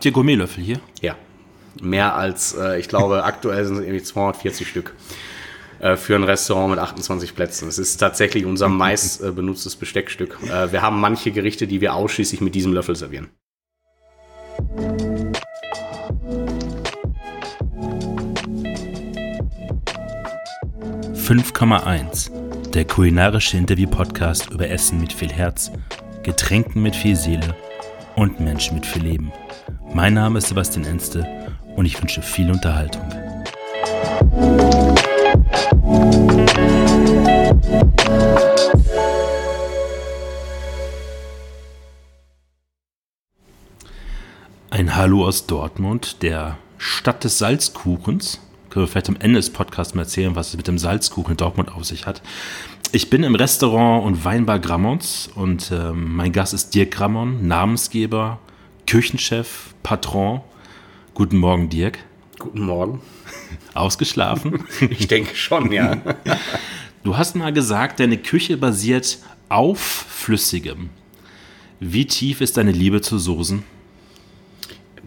Habt ihr Gourmetlöffel hier? Ja. Mehr als, äh, ich glaube, aktuell sind es irgendwie 240 Stück äh, für ein Restaurant mit 28 Plätzen. Es ist tatsächlich unser meist äh, benutztes Besteckstück. Äh, wir haben manche Gerichte, die wir ausschließlich mit diesem Löffel servieren. 5,1. Der kulinarische Interview-Podcast über Essen mit viel Herz, Getränken mit viel Seele und Menschen mit viel Leben. Mein Name ist Sebastian Enste und ich wünsche viel Unterhaltung. Ein Hallo aus Dortmund, der Stadt des Salzkuchens können wir vielleicht am Ende des Podcasts mal erzählen, was es mit dem Salzkuchen in Dortmund auf sich hat. Ich bin im Restaurant und Weinbar Grammons und äh, mein Gast ist Dirk Grammon, Namensgeber, Küchenchef, Patron. Guten Morgen, Dirk. Guten Morgen. Ausgeschlafen? ich denke schon, ja. Du hast mal gesagt, deine Küche basiert auf Flüssigem. Wie tief ist deine Liebe zu Soßen?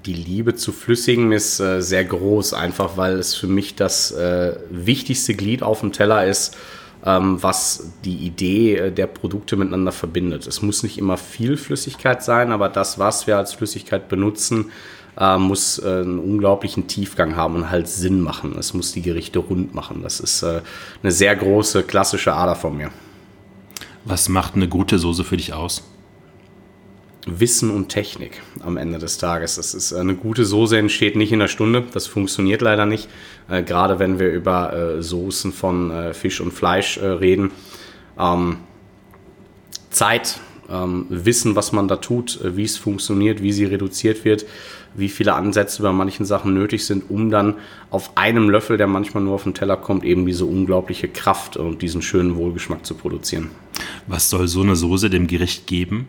die Liebe zu Flüssigem ist äh, sehr groß, einfach weil es für mich das äh, wichtigste Glied auf dem Teller ist, was die Idee äh, der Produkte miteinander verbindet. Es muss nicht immer viel Flüssigkeit sein, aber das, was wir als Flüssigkeit benutzen, äh, muss äh, einen unglaublichen Tiefgang haben und halt Sinn machen. Es muss die Gerichte rund machen. Das ist eine sehr große klassische Ader von mir. Was macht eine gute Soße für dich aus? Wissen und Technik am Ende des Tages. Das ist eine gute Soße entsteht nicht in einer Stunde. Das funktioniert leider nicht. Äh, gerade wenn wir über äh, Soßen von äh, Fisch und Fleisch äh, reden. Ähm, Zeit, ähm, Wissen, was man da tut, äh, wie es funktioniert, wie sie reduziert wird, wie viele Ansätze bei manchen Sachen nötig sind, um dann auf einem Löffel, der manchmal nur auf den Teller kommt, eben diese unglaubliche Kraft und diesen schönen Wohlgeschmack zu produzieren. Was soll so eine Soße dem Gericht geben?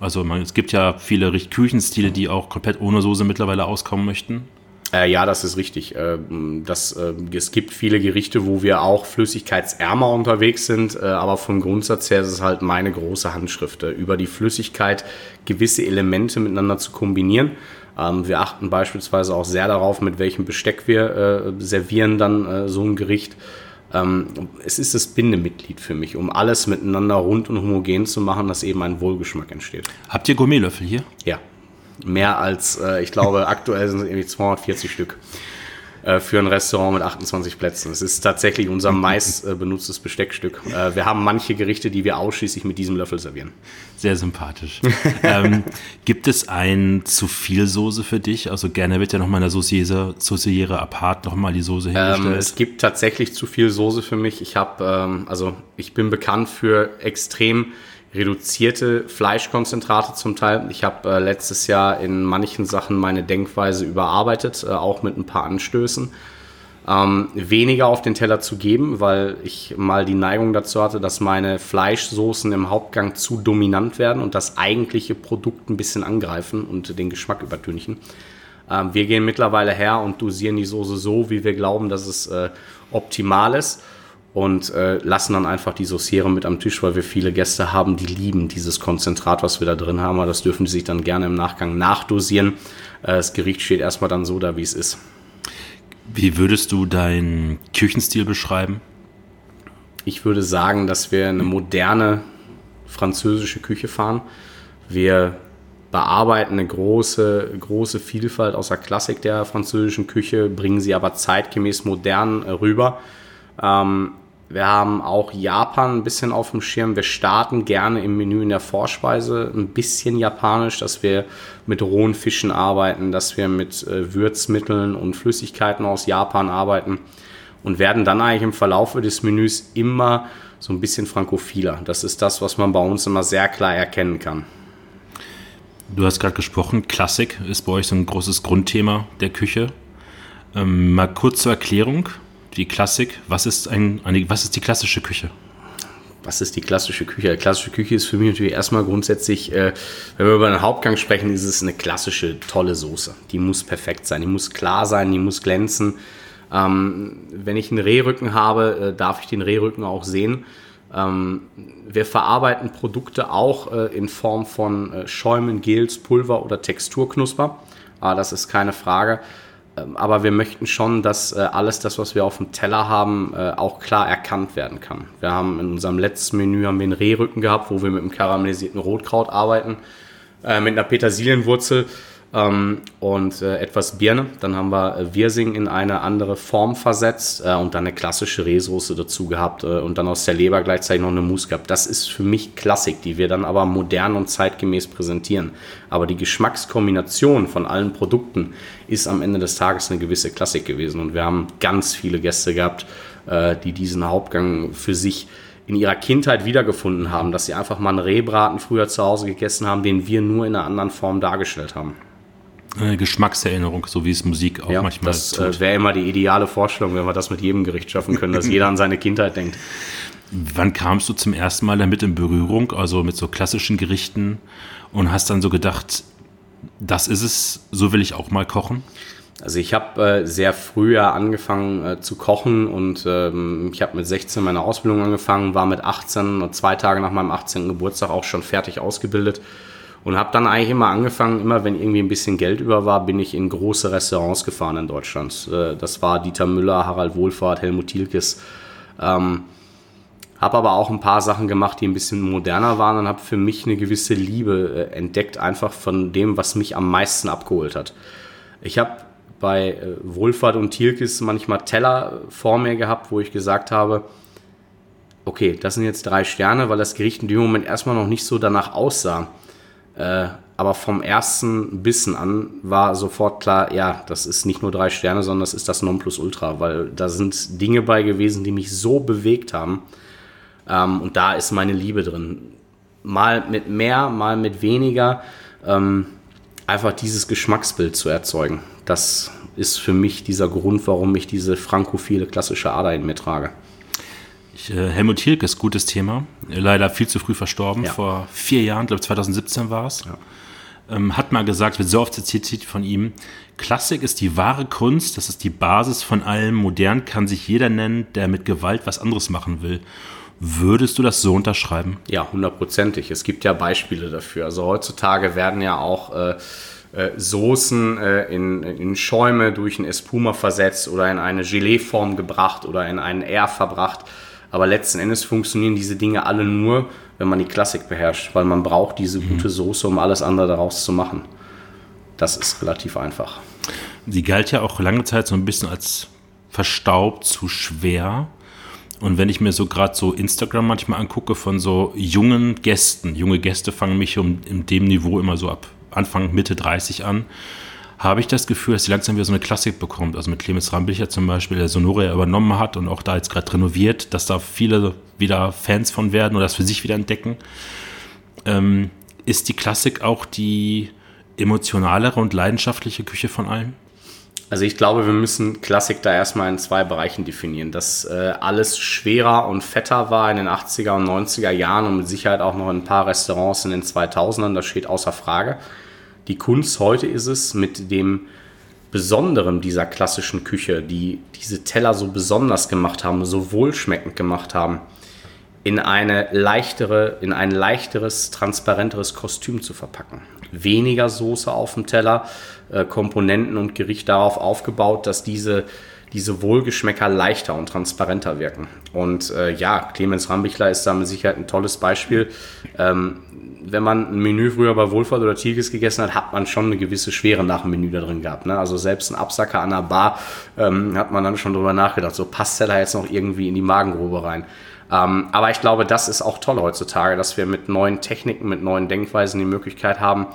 Also man, es gibt ja viele Küchenstile, die auch komplett ohne Soße mittlerweile auskommen möchten. Äh, ja, das ist richtig. Äh, das, äh, es gibt viele Gerichte, wo wir auch flüssigkeitsärmer unterwegs sind, äh, aber vom Grundsatz her ist es halt meine große Handschrift, äh, über die Flüssigkeit gewisse Elemente miteinander zu kombinieren. Ähm, wir achten beispielsweise auch sehr darauf, mit welchem Besteck wir äh, servieren dann so ein Gericht. Ähm, es ist das Bindemitglied für mich, um alles miteinander rund und homogen zu machen, dass eben ein Wohlgeschmack entsteht. Habt ihr Gourmetlöffel hier? Ja. Mehr als, äh, ich glaube, aktuell sind es irgendwie 240 Stück. Äh, für ein Restaurant mit 28 Plätzen. Es ist tatsächlich unser meist äh, benutztes Besteckstück. Äh, wir haben manche Gerichte, die wir ausschließlich mit diesem Löffel servieren. Sehr sympathisch. ähm, gibt es ein zu viel Soße für dich? Also gerne wird ja nochmal in der Sauciere apart nochmal die Soße hingestellt. Ähm, es gibt tatsächlich zu viel Soße für mich. Ich habe, ähm, also ich bin bekannt für extrem reduzierte Fleischkonzentrate zum Teil. Ich habe äh, letztes Jahr in manchen Sachen meine Denkweise überarbeitet, äh, auch mit ein paar Anstößen. Ähm, weniger auf den Teller zu geben, weil ich mal die Neigung dazu hatte, dass meine Fleischsoßen im Hauptgang zu dominant werden und das eigentliche Produkt ein bisschen angreifen und den Geschmack übertünchen. Ähm, wir gehen mittlerweile her und dosieren die Soße so, wie wir glauben, dass es äh, optimal ist und äh, lassen dann einfach die Sauciere mit am Tisch, weil wir viele Gäste haben, die lieben dieses Konzentrat, was wir da drin haben. Aber das dürfen sie sich dann gerne im Nachgang nachdosieren. Äh, das Gericht steht erstmal dann so da, wie es ist. Wie würdest du deinen Küchenstil beschreiben? Ich würde sagen, dass wir eine moderne französische Küche fahren. Wir bearbeiten eine große, große Vielfalt aus der Klassik der französischen Küche, bringen sie aber zeitgemäß modern äh, rüber. Ähm, wir haben auch Japan ein bisschen auf dem Schirm. Wir starten gerne im Menü in der Vorspeise ein bisschen japanisch, dass wir mit rohen Fischen arbeiten, dass wir mit äh, Würzmitteln und Flüssigkeiten aus Japan arbeiten und werden dann eigentlich im Verlauf des Menüs immer so ein bisschen frankophiler. Das ist das, was man bei uns immer sehr klar erkennen kann. Du hast gerade gesprochen, Klassik ist bei euch so ein großes Grundthema der Küche. Ähm, mal kurz zur Erklärung die Klassik. Was ist, ein, eine, was ist die klassische Küche? Was ist die klassische Küche? Die klassische Küche ist für mich natürlich erstmal grundsätzlich, äh, wenn wir über einen Hauptgang sprechen, ist es eine klassische, tolle Soße. Die muss perfekt sein, die muss klar sein, die muss glänzen. Ähm, wenn ich einen Rehrücken habe, äh, darf ich den Rehrücken auch sehen. Ähm, wir verarbeiten Produkte auch äh, in Form von äh, Schäumen, Gels, Pulver oder Texturknusper. ah, das ist keine Frage. Ähm, aber wir möchten schon, dass äh, alles das, was wir auf dem Teller haben, äh, auch klar erkannt werden kann. Wir haben in unserem letzten Menü haben wir einen Rehrücken gehabt, wo wir mit einem karamellisierten Rotkraut arbeiten, äh, mit einer Petersilienwurzel ähm, und etwas Birne. Dann haben wir Wirsing in eine andere Form versetzt und dann eine klassische Rehsoße dazu gehabt und dann aus der Leber gleichzeitig noch eine Mousse gehabt. Das ist für mich Klassik, die wir dann aber modern und zeitgemäß präsentieren. Aber die Geschmackskombination von allen Produkten ist am Ende des Tages eine gewisse Klassik gewesen. Und wir haben ganz viele Gäste gehabt, äh, die diesen Hauptgang für sich in ihrer Kindheit wiedergefunden haben, dass sie einfach mal einen Rehbraten früher zu Hause gegessen haben, den wir nur in einer anderen Form dargestellt haben. Eine Geschmackserinnerung, so wie es Musik auch ja, manchmal das Das äh, wäre immer die ideale Vorstellung, wenn wir das mit jedem Gericht schaffen können, dass jeder an seine Kindheit denkt. Wann kamst du zum ersten Mal damit in Berührung, also mit so klassischen Gerichten und hast dann so gedacht, das ist es, so will ich auch mal kochen? Also ich habe äh, sehr früh angefangen äh, zu kochen und ähm, ich habe mit 16 meine Ausbildung angefangen, war mit 18, zwei Tage nach meinem 18. Geburtstag auch schon fertig ausgebildet und habe dann eigentlich immer angefangen, immer wenn irgendwie ein bisschen Geld über war, bin ich in große Restaurants gefahren in Deutschland. Äh, das war Dieter Müller, Harald Wohlfahrt, Helmut Thielkes. Ähm, habe aber auch ein paar Sachen gemacht, die ein bisschen moderner waren und habe für mich eine gewisse Liebe äh, entdeckt, einfach von dem, was mich am meisten abgeholt hat. Ich habe bei äh, Wohlfahrt und Thielkes manchmal Teller vor mir gehabt, wo ich gesagt habe, okay, das sind jetzt drei Sterne, weil das Gericht in dem Moment erstmal noch nicht so danach aussah. Äh, aber vom ersten Bissen an war sofort klar, ja, das ist nicht nur drei Sterne, sondern das ist das Nonplusultra, weil da sind Dinge bei gewesen, die mich so bewegt haben. Ähm, und da ist meine Liebe drin. Mal mit mehr, mal mit weniger. Ähm, einfach dieses Geschmacksbild zu erzeugen. Das ist für mich dieser Grund, warum ich diese frankophile klassische Ader in mir trage. Ich, äh, Helmut Hilke ist gutes Thema. Leider viel zu früh verstorben. Ja. Vor vier Jahren, glaube 2017 war es. Ja. Ähm, hat mal gesagt, wird so oft zitiert von ihm: Klassik ist die wahre Kunst, das ist die Basis von allem. Modern kann sich jeder nennen, der mit Gewalt was anderes machen will. Würdest du das so unterschreiben? Ja, hundertprozentig. Es gibt ja Beispiele dafür. Also heutzutage werden ja auch äh, äh, Soßen äh, in, in Schäume durch ein Espuma versetzt oder in eine Geleeform gebracht oder in einen Air verbracht. Aber letzten Endes funktionieren diese Dinge alle nur, wenn man die Klassik beherrscht, weil man braucht diese mhm. gute Soße, um alles andere daraus zu machen. Das ist relativ einfach. Sie galt ja auch lange Zeit so ein bisschen als verstaubt, zu schwer. Und wenn ich mir so gerade so Instagram manchmal angucke von so jungen Gästen, junge Gäste fangen mich um in dem Niveau immer so ab Anfang, Mitte 30 an, habe ich das Gefühl, dass sie langsam wieder so eine Klassik bekommt. Also mit Clemens Rambicher zum Beispiel, der Sonoria übernommen hat und auch da jetzt gerade renoviert, dass da viele wieder Fans von werden oder das für sich wieder entdecken. Ähm, ist die Klassik auch die emotionalere und leidenschaftliche Küche von allen? Also ich glaube, wir müssen Klassik da erstmal in zwei Bereichen definieren. Dass äh, alles schwerer und fetter war in den 80er und 90er Jahren und mit Sicherheit auch noch in ein paar Restaurants in den 2000ern, das steht außer Frage. Die Kunst heute ist es, mit dem Besonderen dieser klassischen Küche, die diese Teller so besonders gemacht haben, so wohlschmeckend gemacht haben, in eine leichtere, in ein leichteres, transparenteres Kostüm zu verpacken. Weniger Soße auf dem Teller, äh, Komponenten und Gericht darauf aufgebaut, dass diese, diese Wohlgeschmäcker leichter und transparenter wirken. Und äh, ja, Clemens Rambichler ist da mit Sicherheit ein tolles Beispiel. Ähm, wenn man ein Menü früher bei Wohlfahrt oder Tigris gegessen hat, hat man schon eine gewisse Schwere nach dem Menü da drin gehabt. Ne? Also selbst ein Absacker an der Bar ähm, hat man dann schon drüber nachgedacht, so passt der da jetzt noch irgendwie in die Magengrube rein. Ähm, aber ich glaube, das ist auch toll heutzutage, dass wir mit neuen Techniken, mit neuen Denkweisen die Möglichkeit haben,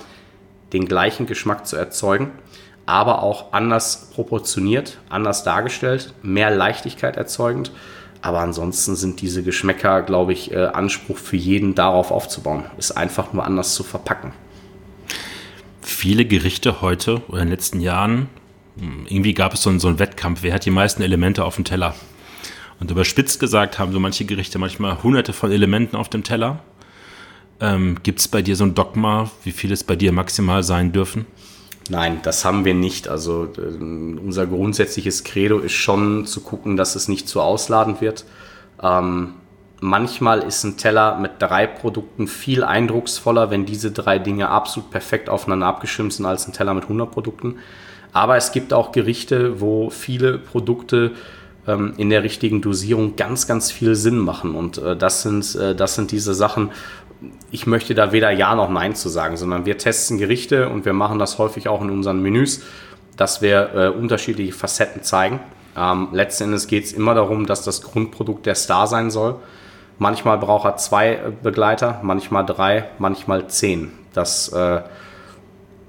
den gleichen Geschmack zu erzeugen, aber auch anders proportioniert, anders dargestellt, mehr Leichtigkeit erzeugend aber ansonsten sind diese Geschmäcker, glaube ich, äh, Anspruch für jeden darauf aufzubauen. Ist einfach nur anders zu verpacken. Viele Gerichte heute oder in den letzten Jahren, hm, irgendwie gab es so einen, so einen Wettkampf, wer hat die meisten Elemente auf dem Teller? Und überspitzt gesagt haben so manche Gerichte manchmal hunderte von Elementen auf dem Teller. Ähm, Gibt es bei dir so ein Dogma, wie viel es bei dir maximal sein dürfen? Nein, das haben wir nicht. Also äh, unser grundsätzliches Credo ist schon zu gucken, dass es nicht zu ausladend wird. Ähm, manchmal ist ein Teller mit drei Produkten viel eindrucksvoller, wenn diese drei Dinge absolut perfekt aufeinander abgestimmt sind, als ein Teller mit 100 Produkten. Aber es gibt auch Gerichte, wo viele Produkte ähm, in der richtigen Dosierung ganz, ganz viel Sinn machen. Und äh, das, sind, äh, das sind diese Sachen, ich möchte da weder Ja noch Nein zu sagen, sondern wir testen Gerichte und wir machen das häufig auch in unseren Menüs, dass wir äh, unterschiedliche Facetten zeigen. Ähm, letzten Endes geht es immer darum, dass das Grundprodukt der Star sein soll. Manchmal braucht er zwei Begleiter, manchmal drei, manchmal zehn. Das äh,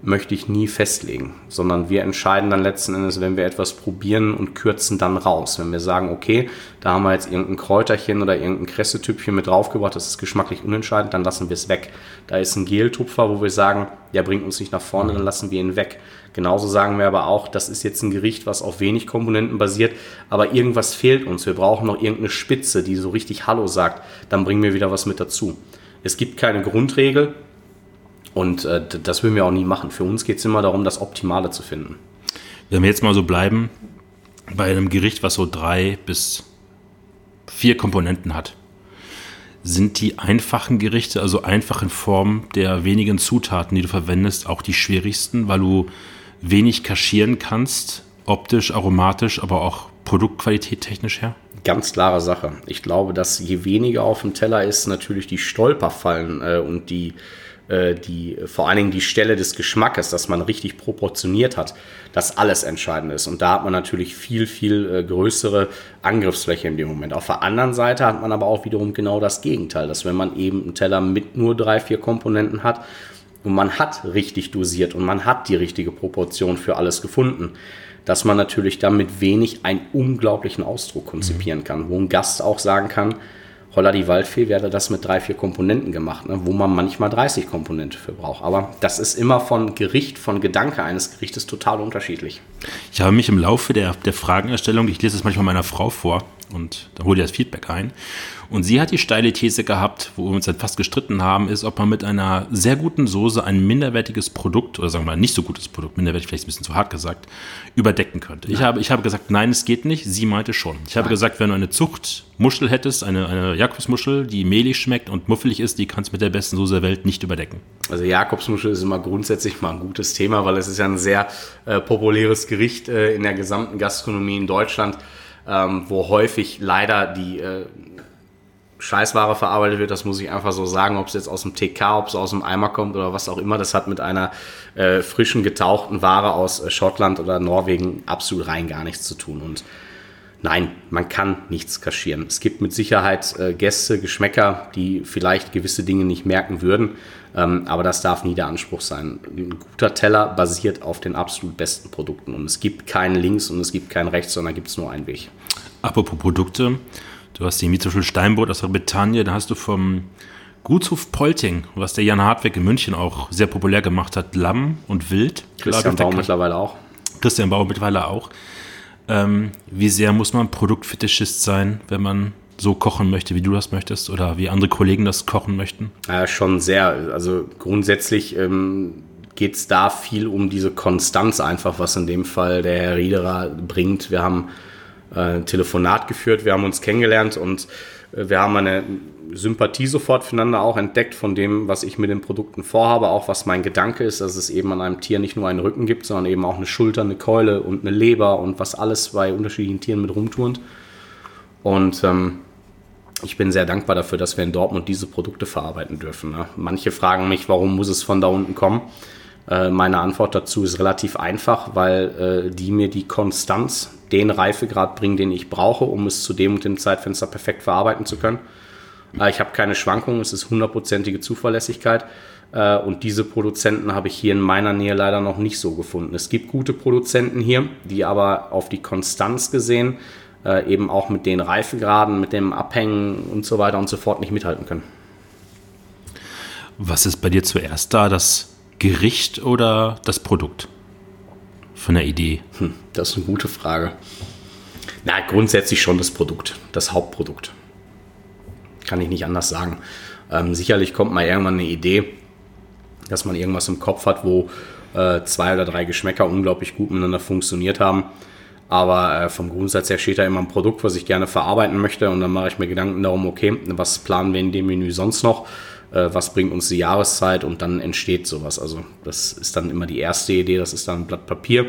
möchte ich nie festlegen, sondern wir entscheiden dann letzten Endes, wenn wir etwas probieren und kürzen dann raus. Wenn wir sagen, okay, da haben wir jetzt irgendein Kräuterchen oder irgendein Kressetüpfchen mit draufgebracht, das ist geschmacklich unentscheidend, dann lassen wir es weg. Da ist ein Geltupfer, wo wir sagen, der bringt uns nicht nach vorne, dann lassen wir ihn weg. Genauso sagen wir aber auch, das ist jetzt ein Gericht, was auf wenig Komponenten basiert, aber irgendwas fehlt uns. Wir brauchen noch irgendeine Spitze, die so richtig Hallo sagt, dann bringen wir wieder was mit dazu. Es gibt keine Grundregel, und äh, das würden wir auch nie machen. Für uns geht es immer darum, das Optimale zu finden. Wenn wir jetzt mal so bleiben, bei einem Gericht, was so drei bis vier Komponenten hat, sind die einfachen Gerichte, also einfach in Form der wenigen Zutaten, die du verwendest, auch die schwierigsten, weil du wenig kaschieren kannst, optisch, aromatisch, aber auch Produktqualität technisch her? Ganz klare Sache. Ich glaube, dass je weniger auf dem Teller ist, natürlich die Stolperfallen äh, und die die, vor allen Dingen die Stelle des Geschmackes, dass man richtig proportioniert hat, dass alles entscheidend ist. Und da hat man natürlich viel, viel äh, größere Angriffsfläche in dem Moment. Auf der anderen Seite hat man aber auch wiederum genau das Gegenteil, dass wenn man eben einen Teller mit nur drei, vier Komponenten hat und man hat richtig dosiert und man hat die richtige Proportion für alles gefunden, dass man natürlich damit wenig einen unglaublichen Ausdruck konzipieren kann, wo ein Gast auch sagen kann, Holla die Waldfee wäre das mit drei, vier Komponenten gemacht, ne, wo man manchmal 30 Komponenten für braucht. Aber das ist immer von Gericht, von Gedanke eines Gerichtes total unterschiedlich. Ich habe mich im Laufe der, der Fragenerstellung, ich lese es manchmal meiner Frau vor und da hole ich das Feedback ein. Und sie hat die steile These gehabt, wo wir uns dann fast gestritten haben, ist, ob man mit einer sehr guten Soße ein minderwertiges Produkt, oder sagen wir mal nicht so gutes Produkt, minderwertig vielleicht ein bisschen zu hart gesagt, überdecken könnte. Ich habe, ich habe gesagt, nein, es geht nicht. Sie meinte schon. Ich habe gesagt, wenn du eine Zuchtmuschel hättest, eine, eine Jakobsmuschel, die mehlig schmeckt und muffelig ist, die kannst du mit der besten Soße der Welt nicht überdecken. Also Jakobsmuschel ist immer grundsätzlich mal ein gutes Thema, weil es ist ja ein sehr äh, populäres Gericht äh, in der gesamten Gastronomie in Deutschland, ähm, wo häufig leider die äh, Scheißware verarbeitet wird, das muss ich einfach so sagen, ob es jetzt aus dem TK, ob es aus dem Eimer kommt oder was auch immer, das hat mit einer äh, frischen, getauchten Ware aus äh, Schottland oder Norwegen absolut rein gar nichts zu tun. Und nein, man kann nichts kaschieren. Es gibt mit Sicherheit äh, Gäste, Geschmäcker, die vielleicht gewisse Dinge nicht merken würden, ähm, aber das darf nie der Anspruch sein. Ein guter Teller basiert auf den absolut besten Produkten und es gibt keinen links und es gibt keinen rechts, sondern gibt es nur einen Weg. Apropos Produkte, Du hast die Mietzoschel Steinboot aus der Bretagne, da hast du vom Gutshof Polting, was der Jan Hartweg in München auch sehr populär gemacht hat, Lamm und Wild. Christian Bau mittlerweile auch. Christian Bau mittlerweile auch. Ähm, wie sehr muss man Produktfetischist sein, wenn man so kochen möchte, wie du das möchtest oder wie andere Kollegen das kochen möchten? Ja, schon sehr. Also grundsätzlich ähm, geht es da viel um diese Konstanz einfach, was in dem Fall der Herr Riederer bringt. Wir haben äh, Telefonat geführt, wir haben uns kennengelernt und äh, wir haben eine Sympathie sofort füreinander auch entdeckt von dem, was ich mit den Produkten vorhabe, auch was mein Gedanke ist, dass es eben an einem Tier nicht nur einen Rücken gibt, sondern eben auch eine Schulter, eine Keule und eine Leber und was alles bei unterschiedlichen Tieren mit rumturnt. Und ähm, ich bin sehr dankbar dafür, dass wir in Dortmund diese Produkte verarbeiten dürfen. Ne? Manche fragen mich, warum muss es von da unten kommen? Äh, meine Antwort dazu ist relativ einfach, weil äh, die mir die Konstanz, den Reifegrad bringen, den ich brauche, um es zu dem und dem Zeitfenster perfekt verarbeiten zu können. Äh, ich habe keine Schwankungen, es ist hundertprozentige Zuverlässigkeit. Äh, und diese Produzenten habe ich hier in meiner Nähe leider noch nicht so gefunden. Es gibt gute Produzenten hier, die aber auf die Konstanz gesehen äh, eben auch mit den Reifegraden, mit dem Abhängen und so weiter und so fort nicht mithalten können. Was ist bei dir zuerst da? Das Gericht oder das Produkt? Von der Idee? Hm, das ist eine gute Frage. Na, grundsätzlich schon das Produkt, das Hauptprodukt. Kann ich nicht anders sagen. Ähm, sicherlich kommt mal irgendwann eine Idee, dass man irgendwas im Kopf hat, wo äh, zwei oder drei Geschmäcker unglaublich gut miteinander funktioniert haben. Aber äh, vom Grundsatz her steht da immer ein Produkt, was ich gerne verarbeiten möchte. Und dann mache ich mir Gedanken darum, okay, was planen wir in dem Menü sonst noch? Äh, was bringt uns die Jahreszeit? Und dann entsteht sowas. Also das ist dann immer die erste Idee, das ist dann ein Blatt Papier.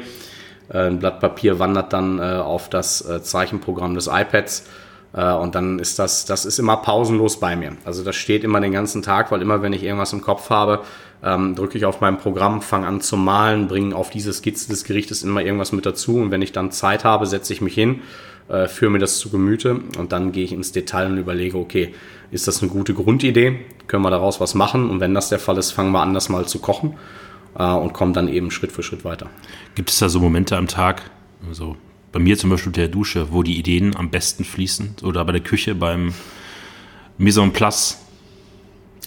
Äh, ein Blatt Papier wandert dann äh, auf das äh, Zeichenprogramm des iPads. Äh, und dann ist das, das ist immer pausenlos bei mir. Also das steht immer den ganzen Tag, weil immer wenn ich irgendwas im Kopf habe, ähm, drücke ich auf mein Programm, fange an zu malen, bringe auf diese Skizze des Gerichtes immer irgendwas mit dazu und wenn ich dann Zeit habe, setze ich mich hin, äh, führe mir das zu Gemüte und dann gehe ich ins Detail und überlege, okay, ist das eine gute Grundidee? Können wir daraus was machen? Und wenn das der Fall ist, fangen wir an, das mal zu kochen äh, und kommen dann eben Schritt für Schritt weiter. Gibt es da so Momente am Tag, also bei mir zum Beispiel der Dusche, wo die Ideen am besten fließen oder bei der Küche beim Mise en place?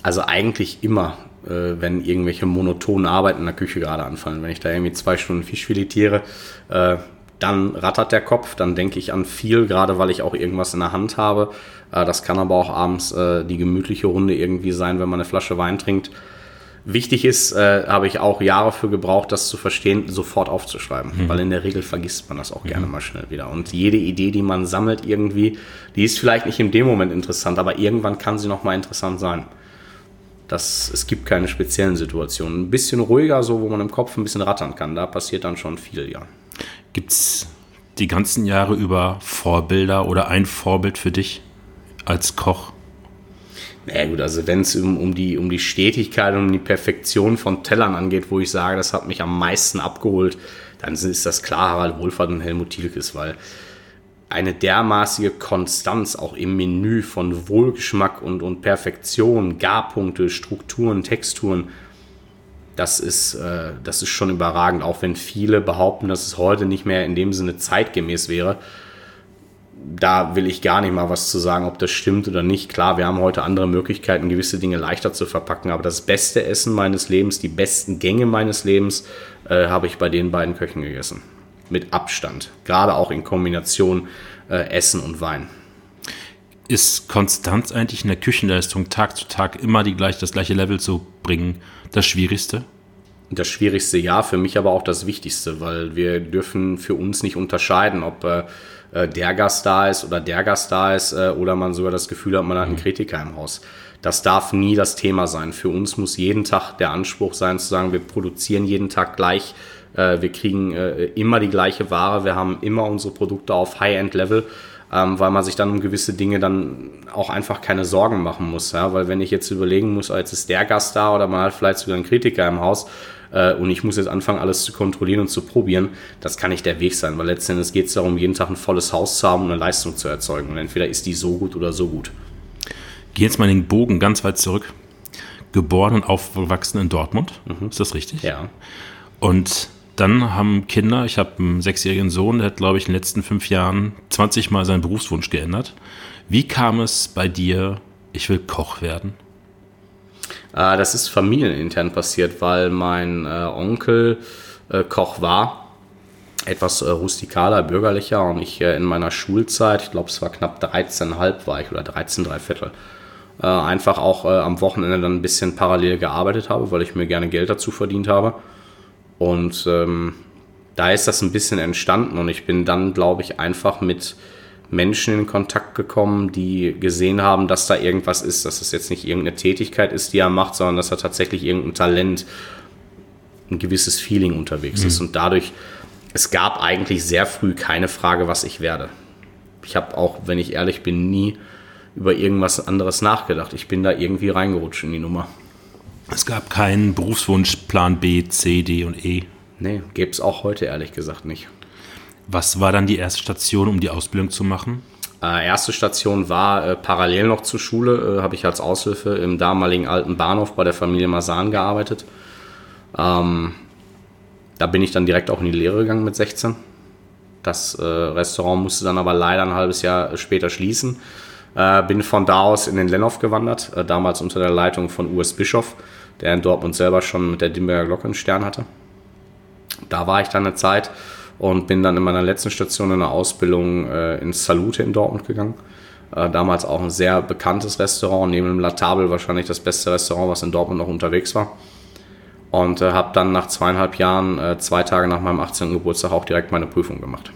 Also eigentlich immer äh, wenn irgendwelche monotonen Arbeiten in der Küche gerade anfallen. Wenn ich da irgendwie zwei Stunden Fisch filetiere, äh, dann rattert der Kopf, dann denke ich an viel, gerade weil ich auch irgendwas in der Hand habe. Äh, das kann aber auch abends äh, die gemütliche Runde irgendwie sein, wenn man eine Flasche Wein trinkt. Wichtig ist, äh, habe ich auch Jahre für gebraucht, das zu verstehen, sofort aufzuschreiben, mhm. weil in der Regel vergisst man das auch mhm. gerne mal schnell wieder. Und jede Idee, die man sammelt irgendwie, die ist vielleicht nicht in dem Moment interessant, aber irgendwann kann sie noch mal interessant sein das, es gibt keine speziellen Situationen. Ein bisschen ruhiger, so wo man im Kopf ein bisschen rattern kann, da passiert dann schon viel, ja. Gibt es die ganzen Jahre über Vorbilder oder ein Vorbild für dich als Koch? Na naja, gut, also wenn es um, um, die, um die Stetigkeit und um die Perfektion von Tellern angeht, wo ich sage, das hat mich am meisten abgeholt, dann ist das klar Harald Wohlfahrt und Helmut Thielkes, weil eine dermaßige Konstanz auch im Menü von Wohlgeschmack und, und Perfektion, Garpunkte, Strukturen, Texturen, das ist, äh, das ist schon überragend, auch wenn viele behaupten, dass es heute nicht mehr in dem Sinne zeitgemäß wäre. Da will ich gar nicht mal was zu sagen, ob das stimmt oder nicht. Klar, wir haben heute andere Möglichkeiten, gewisse Dinge leichter zu verpacken, aber das beste Essen meines Lebens, die besten Gänge meines Lebens, äh, habe ich bei den beiden Köchen gegessen mit Abstand. Gerade auch in Kombination äh, Essen und Wein. Ist Konstanz eigentlich in der Küchenleistung Tag zu Tag immer die gleich, das gleiche Level zu bringen das Schwierigste? Das Schwierigste ja, für mich aber auch das Wichtigste, weil wir dürfen für uns nicht unterscheiden, ob äh, äh der Gast da ist oder der Gast da ist äh, oder man sogar das Gefühl hat, man hat einen mhm. Kritiker im Haus. Das darf nie das Thema sein. Für uns muss jeden Tag der Anspruch sein, zu sagen, wir produzieren jeden Tag gleich wir kriegen äh, immer die gleiche Ware, wir haben immer unsere Produkte auf High-End-Level, ähm, weil man sich dann um gewisse Dinge dann auch einfach keine Sorgen machen muss. Ja? Weil wenn ich jetzt überlegen muss, oh, jetzt ist der Gast da oder mal vielleicht sogar ein Kritiker im Haus, äh, und ich muss jetzt anfangen, alles zu kontrollieren und zu probieren, das kann nicht der Weg sein, weil letztendlich geht es darum, jeden Tag ein volles Haus zu haben und eine Leistung zu erzeugen. Und entweder ist die so gut oder so gut. Geh jetzt mal den Bogen ganz weit zurück. Geboren und aufgewachsen in Dortmund, mhm. ist das richtig? Ja. Und dann haben Kinder, ich habe einen sechsjährigen Sohn, der hat, glaube ich, in den letzten fünf Jahren 20 Mal seinen Berufswunsch geändert. Wie kam es bei dir, ich will Koch werden? Äh, das ist familienintern passiert, weil mein äh, Onkel äh, Koch war. Etwas äh, rustikaler, bürgerlicher und ich in meiner Schulzeit, ich glaube es war knapp 13,5 war ich oder 13, drei Viertel, einfach auch am Wochenende dann ein bisschen parallel gearbeitet habe, weil ich mir gerne Geld dazu verdient habe und ähm, da ist das ein bisschen entstanden und ich bin dann, glaube ich, einfach mit Menschen in Kontakt gekommen, die gesehen haben, dass da irgendwas ist, dass es jetzt nicht irgendeine Tätigkeit ist, die er macht, sondern dass er tatsächlich irgendein Talent, ein gewisses Feeling unterwegs mhm. ist. Und dadurch, es gab eigentlich sehr früh keine Frage, was ich werde. Ich habe auch, wenn ich ehrlich bin, nie über irgendwas anderes nachgedacht. Ich bin da irgendwie reingerutscht in die Nummer. Es gab keinen Berufswunsch Plan B, C, D und E. Nee, gäbe es auch heute ehrlich gesagt nicht. Was war dann die erste Station, um die Ausbildung zu machen? Äh, erste Station war äh, parallel noch zur Schule, äh, habe ich als Aushilfe im damaligen alten Bahnhof bei der Familie Masan gearbeitet. Ähm, da bin ich dann direkt auch in die Lehre gegangen mit 16. Das äh, Restaurant musste dann aber leider ein halbes Jahr später schließen. Äh, bin von da aus in den Lennoff gewandert, äh, damals unter der Leitung von US Bischof der in Dortmund selber schon mit der Dimberger Glocke einen Stern hatte. Da war ich dann eine Zeit und bin dann in meiner letzten Station in der Ausbildung äh, ins Salute in Dortmund gegangen. Äh, damals auch ein sehr bekanntes Restaurant, neben dem La Table wahrscheinlich das beste Restaurant, was in Dortmund noch unterwegs war. und äh, habe dann nach zweieinhalb Jahren, äh, zwei Tage nach meinem 18. Geburtstag, auch direkt meine Prüfung gemacht.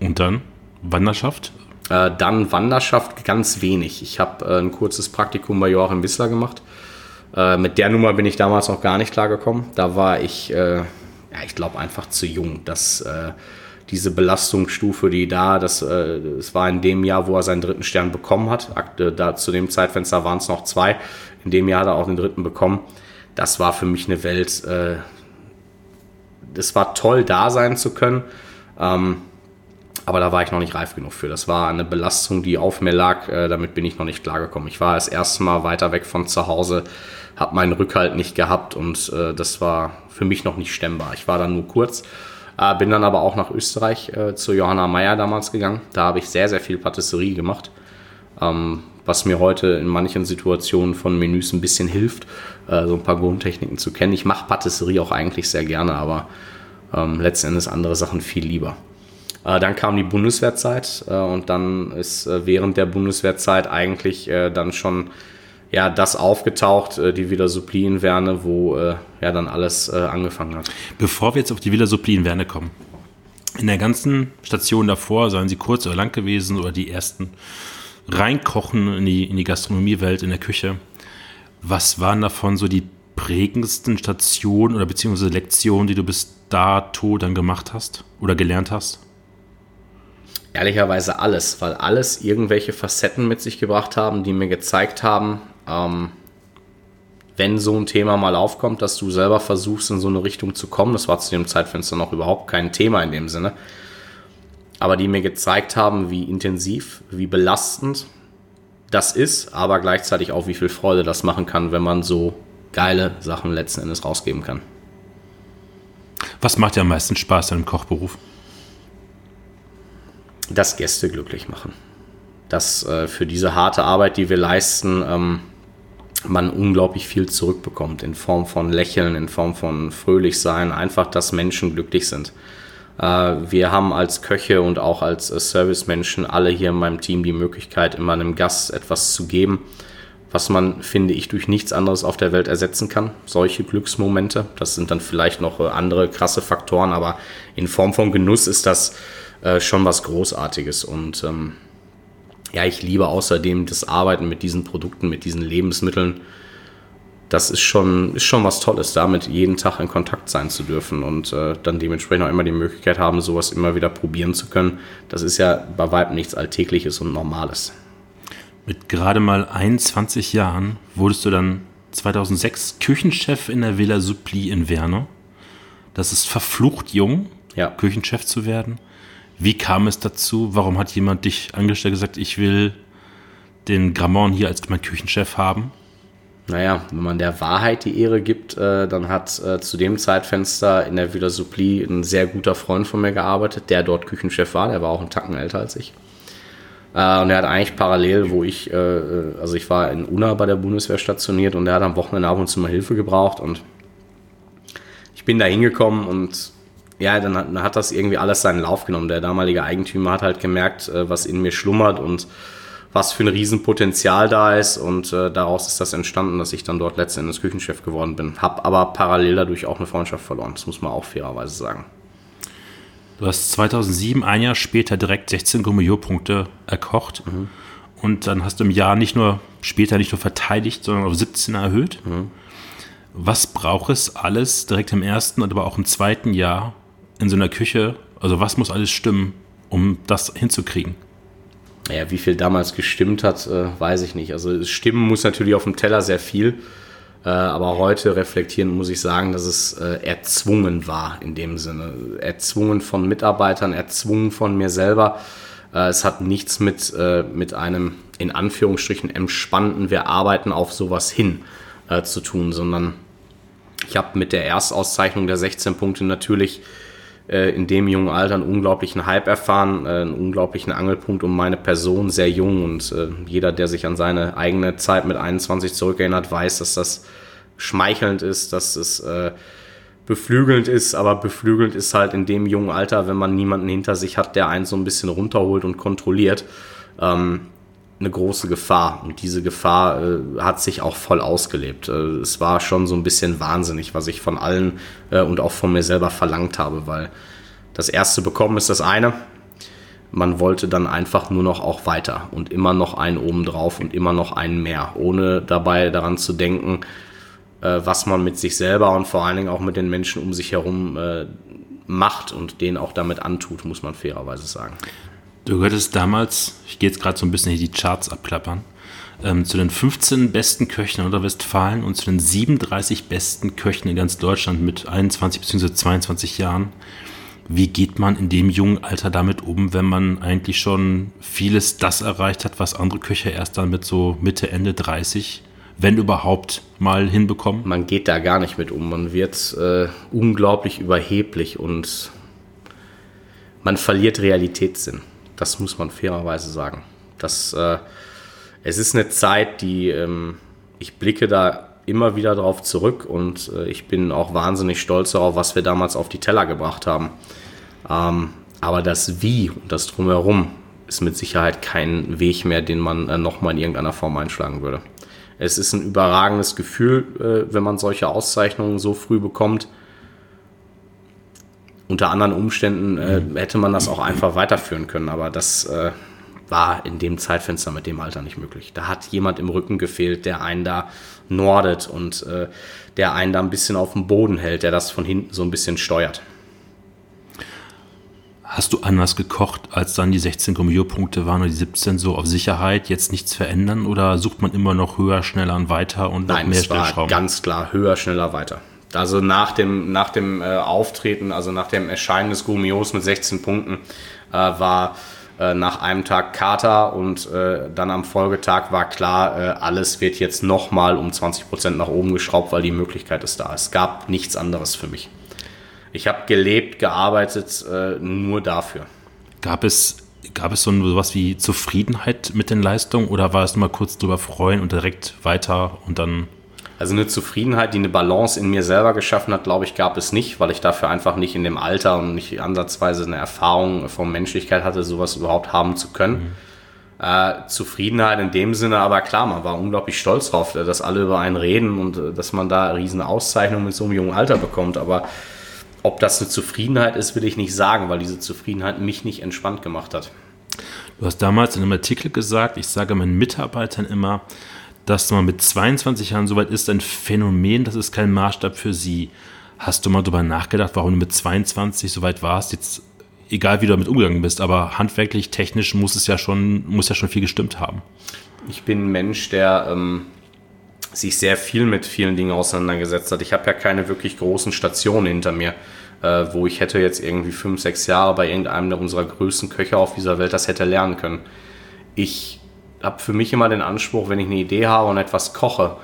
Und dann Wanderschaft? Äh, dann Wanderschaft ganz wenig. Ich habe äh, ein kurzes Praktikum bei Joachim Wissler gemacht. Äh, mit der Nummer bin ich damals noch gar nicht klargekommen. Da war ich, äh, ja, ich glaube, einfach zu jung. Das, äh, diese Belastungsstufe, die da, das, äh, das war in dem Jahr, wo er seinen dritten Stern bekommen hat. Da zu dem Zeitfenster waren es noch zwei. In dem Jahr hat er auch den dritten bekommen. Das war für mich eine Welt. Das war toll, da sein zu können. Ähm, aber da war ich noch nicht reif genug für. Das war eine Belastung, die auf mir lag. Äh, damit bin ich noch nicht klargekommen. Ich war das erste Mal weiter weg von zu Hause, habe meinen Rückhalt nicht gehabt und äh, das war für mich noch nicht stemmbar. Ich war dann nur kurz, äh, bin dann aber auch nach Österreich äh, zu Johanna Meyer damals gegangen. Da habe ich sehr, sehr viel Patisserie gemacht, ähm, was mir heute in manchen Situationen von Menüs ein bisschen hilft, äh, so ein paar Grundtechniken zu kennen. Ich mache Patisserie auch eigentlich sehr gerne, aber ähm, letzten Endes andere Sachen viel lieber. Äh, dann kam die Bundeswehrzeit äh, und dann ist äh, während der Bundeswehrzeit eigentlich dann schon ja, das aufgetaucht, die Villa Suppli in Werne, wo ja dann alles angefangen hat. Bevor wir jetzt auf die Villa Suppli in Werne kommen. In der ganzen Station davor, seien sie kurz oder lang gewesen oder die ersten reinkochen in die, in die Gastronomiewelt, in der Küche. Was waren davon so die prägendsten Stationen oder beziehungsweise Lektionen, die du bis dato dann gemacht hast oder gelernt hast? Ehrlicherweise alles, weil alles irgendwelche Facetten mit sich gebracht haben, die mir gezeigt haben, ähm, wenn so ein Thema mal aufkommt, dass du selber versuchst, in so eine Richtung zu kommen. Das war zu dem Zeitfenster noch überhaupt kein Thema in dem Sinne. Aber die mir gezeigt haben, wie intensiv, wie belastend das ist, aber gleichzeitig auch, wie viel Freude das machen kann, wenn man so geile Sachen letzten Endes rausgeben kann. Was macht dir am meisten Spaß an dem Kochberuf? Das Gäste glücklich machen. Dass äh, für diese harte Arbeit, die wir leisten, ähm, man unglaublich viel zurückbekommt in Form von Lächeln, in Form von fröhlich sein, einfach, dass Menschen glücklich sind. Äh, wir haben als Köche und auch als äh, Servicemenschen alle hier in meinem Team die Möglichkeit, immer einem Gast etwas zu geben, was man, finde ich, durch nichts anderes auf der Welt ersetzen kann. Solche Glücksmomente, das sind dann vielleicht noch äh, andere krasse Faktoren, aber in Form von Genuss ist das äh, schon was Großartiges. Und ähm, ja, ich liebe außerdem das Arbeiten mit diesen Produkten, mit diesen Lebensmitteln. Das ist schon, ist schon was Tolles, damit jeden Tag in Kontakt sein zu dürfen und äh, dann dementsprechend auch immer die Möglichkeit haben, sowas immer wieder probieren zu können. Das ist ja bei weitem nichts Alltägliches und Normales. Mit gerade mal 21 Jahren wurdest du dann 2006 Küchenchef in der Villa Suppli in Werne. Das ist verflucht jung, Ja. Küchenchef zu werden. Wie kam es dazu? Warum hat jemand dich angestellt und gesagt, ich will den Grammon hier als mein Küchenchef haben? Naja, wenn man der Wahrheit die Ehre gibt, äh, dann hat äh, zu dem Zeitfenster in der Villa Suppli ein sehr guter Freund von mir gearbeitet, der dort Küchenchef war. Der war auch einen Tacken älter als ich. Äh, und er hat eigentlich parallel, wo ich, äh, äh, also ich war in Unna bei der Bundeswehr stationiert und er hat am Wochenende ab und zu mal Hilfe gebraucht und ich bin da hingekommen und ja, dann hat, dann hat das irgendwie alles seinen Lauf genommen. Der damalige Eigentümer hat halt gemerkt, äh, was in mir schlummert und was für ein Riesenpotenzial da ist und äh, daraus ist das entstanden, dass ich dann dort letzten Endes Küchenchef geworden bin. Hab aber parallel dadurch auch eine Freundschaft verloren, das muss man auch fairerweise sagen. Du hast 2007, ein Jahr später, direkt 16 Gourmet-Punkte erkocht. Und dann hast du im Jahr nicht nur später nicht nur verteidigt, sondern auf 17 erhöht. Was braucht es alles direkt im ersten und aber auch im zweiten Jahr in so einer Küche? Also was muss alles stimmen, um das hinzukriegen? Ja, wie viel damals gestimmt hat, äh, weiß ich nicht. Also stimmen muss natürlich auf dem Teller sehr viel. Äh, aber heute reflektieren muss ich sagen, dass es äh, erzwungen war in dem Sinne. Erzwungen von Mitarbeitern, erzwungen von mir selber. Es hat nichts mit, mit einem in Anführungsstrichen entspannten, wir arbeiten auf sowas hin zu tun, sondern ich habe mit der Erstauszeichnung der 16 Punkte natürlich äh, in dem jungen Alter einen unglaublichen Hype erfahren, äh, einen unglaublichen Angelpunkt um meine Person, sehr jung und äh, jeder, der sich an seine eigene Zeit mit 21 zurückerinnert, weiß, dass das schmeichelnd ist, dass es äh, beflügelnd ist, aber beflügelnd ist halt in dem jungen Alter, wenn man niemanden hinter sich hat, der einen so ein bisschen runterholt und kontrolliert. Ähm, eine große Gefahr. Und diese Gefahr äh, hat sich auch voll ausgelebt. Äh, es war schon so ein bisschen wahnsinnig, was ich von allen äh, und auch von mir selber verlangt habe, weil das erste bekommen ist das eine. Man wollte dann einfach nur noch auch weiter und immer noch einen oben drauf und immer noch einen mehr, ohne dabei daran zu denken, äh, was man mit sich selber und vor allen Dingen auch mit den Menschen um sich herum äh, macht und denen auch damit antut, muss man fairerweise sagen. Du gehörtest damals, ich gehe jetzt gerade so ein bisschen hier die Charts abklappern, ähm, zu den 15 besten Köchen in Nordrhein-Westfalen und zu den 37 besten Köchen in ganz Deutschland mit 21 bzw. 22 Jahren. Wie geht man in dem jungen Alter damit um, wenn man eigentlich schon vieles das erreicht hat, was andere Köche erst dann mit so Mitte, Ende 30, wenn überhaupt, mal hinbekommen? Man geht da gar nicht mit um. Man wird äh, unglaublich überheblich und man verliert Realitätssinn. Das muss man fairerweise sagen. Das, äh, es ist eine Zeit, die ähm, ich blicke da immer wieder darauf zurück und äh, ich bin auch wahnsinnig stolz darauf, was wir damals auf die Teller gebracht haben. Ähm, aber das Wie und das Drumherum ist mit Sicherheit kein Weg mehr, den man äh, nochmal in irgendeiner Form einschlagen würde. Es ist ein überragendes Gefühl, äh, wenn man solche Auszeichnungen so früh bekommt unter anderen Umständen äh, hätte man das auch einfach weiterführen können, aber das äh, war in dem Zeitfenster mit dem Alter nicht möglich. Da hat jemand im Rücken gefehlt, der einen da nordet und äh, der einen da ein bisschen auf dem Boden hält, der das von hinten so ein bisschen steuert. Hast du anders gekocht, als dann die 16 Gummio-Punkte waren oder die 17 so auf Sicherheit, jetzt nichts verändern oder sucht man immer noch höher, schneller und weiter und Nein, mehr es war ganz klar höher, schneller, weiter. Also nach dem, nach dem äh, Auftreten, also nach dem Erscheinen des Gumios mit 16 Punkten, äh, war äh, nach einem Tag Kater und äh, dann am Folgetag war klar, äh, alles wird jetzt nochmal um 20% nach oben geschraubt, weil die Möglichkeit ist da. Es gab nichts anderes für mich. Ich habe gelebt, gearbeitet, äh, nur dafür. Gab es Gab es so was wie Zufriedenheit mit den Leistungen oder war es nur mal kurz drüber freuen und direkt weiter und dann also eine Zufriedenheit, die eine Balance in mir selber geschaffen hat, glaube ich, gab es nicht, weil ich dafür einfach nicht in dem Alter und nicht ansatzweise eine Erfahrung von Menschlichkeit hatte, sowas überhaupt haben zu können. Mhm. Äh, Zufriedenheit in dem Sinne, aber klar, man war unglaublich stolz drauf, dass alle über einen reden und äh, dass man da riesen Auszeichnungen mit so einem jungen Alter bekommt. Aber ob das eine Zufriedenheit ist, will ich nicht sagen, weil diese Zufriedenheit mich nicht entspannt gemacht hat. Du hast damals in einem Artikel gesagt, ich sage meinen Mitarbeitern immer, dass man mit 22 Jahren soweit ist, ein Phänomen, das ist kein Maßstab für sie. Hast du mal darüber nachgedacht, warum du mit 22 soweit warst? Jetzt, egal wie du damit umgegangen bist, aber handwerklich, technisch muss es ja schon, muss ja schon viel gestimmt haben. Ich bin ein Mensch, der ähm, sich sehr viel mit vielen Dingen auseinandergesetzt hat. Ich habe ja keine wirklich großen Stationen hinter mir, äh, wo ich hätte jetzt irgendwie fünf, sechs Jahre bei irgendeinem unserer größten Köche auf dieser Welt das hätte lernen können. Ich habe für mich immer den Anspruch, wenn ich eine Idee habe und etwas koche,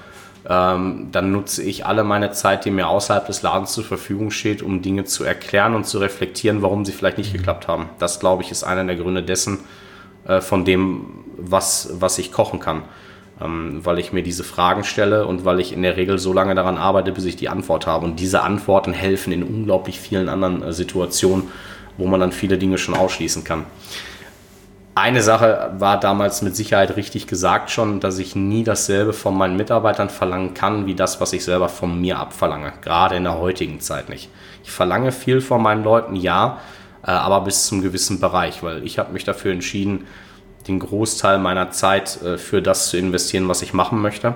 ähm, dann nutze ich alle meine Zeit, die mir außerhalb des Ladens zur Verfügung steht, um Dinge zu erklären und zu reflektieren, warum sie vielleicht nicht geklappt haben. Das, glaube ich, ist einer der Gründe dessen, äh, von dem, was, was ich kochen kann. Ähm, weil ich mir diese Fragen stelle und weil ich in der Regel so lange daran arbeite, bis ich die Antwort habe. Und diese Antworten helfen in unglaublich vielen anderen äh, Situationen, wo man dann viele Dinge schon ausschließen kann eine Sache war damals mit Sicherheit richtig gesagt schon, dass ich nie dasselbe von meinen Mitarbeitern verlangen kann, wie das, was ich selber von mir abverlange. Gerade in der heutigen Zeit nicht. Ich verlange viel von meinen Leuten, ja, äh, aber bis zum gewissen Bereich, weil ich habe mich dafür entschieden, den Großteil meiner Zeit äh, für das zu investieren, was ich machen möchte.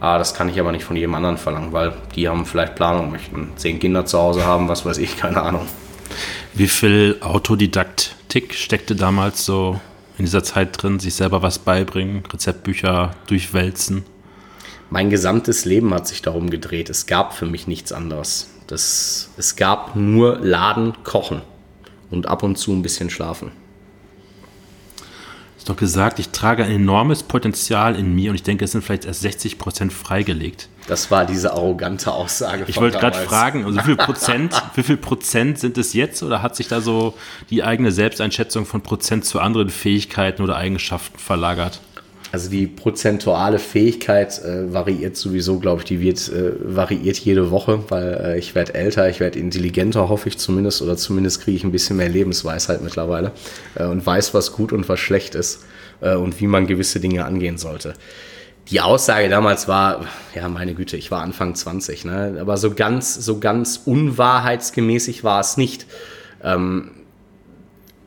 Das kann ich aber nicht von jedem anderen verlangen, weil die haben vielleicht Planung, möchten zehn Kinder zu Hause haben, was weiß ich, keine Ahnung. Wie viel Autodidaktik steckte damals so in dieser Zeit drin, sich selber was beibringen, Rezeptbücher durchwälzen? Mein gesamtes Leben hat sich darum gedreht. Es gab für mich nichts anderes. Das, es gab nur Laden, Kochen und ab und zu ein bisschen Schlafen ist doch gesagt, ich trage ein enormes Potenzial in mir und ich denke, es sind vielleicht erst 60 Prozent freigelegt. Das war diese arrogante Aussage. Ich wollte gerade fragen, also wie viel Prozent, wie viel Prozent sind es jetzt oder hat sich da so die eigene Selbsteinschätzung von Prozent zu anderen Fähigkeiten oder Eigenschaften verlagert? Also die prozentuale Fähigkeit äh, variiert sowieso, glaube ich, die wird äh, variiert jede Woche, weil äh, ich werde älter, ich werde intelligenter, hoffe ich zumindest, oder zumindest kriege ich ein bisschen mehr Lebensweisheit mittlerweile äh, und weiß, was gut und was schlecht ist. äh, und wie man gewisse Dinge angehen sollte. Die Aussage damals war, ja, meine Güte, ich war Anfang 20, ne? aber so ganz, so ganz unwahrheitsgemäßig war es nicht. Ähm,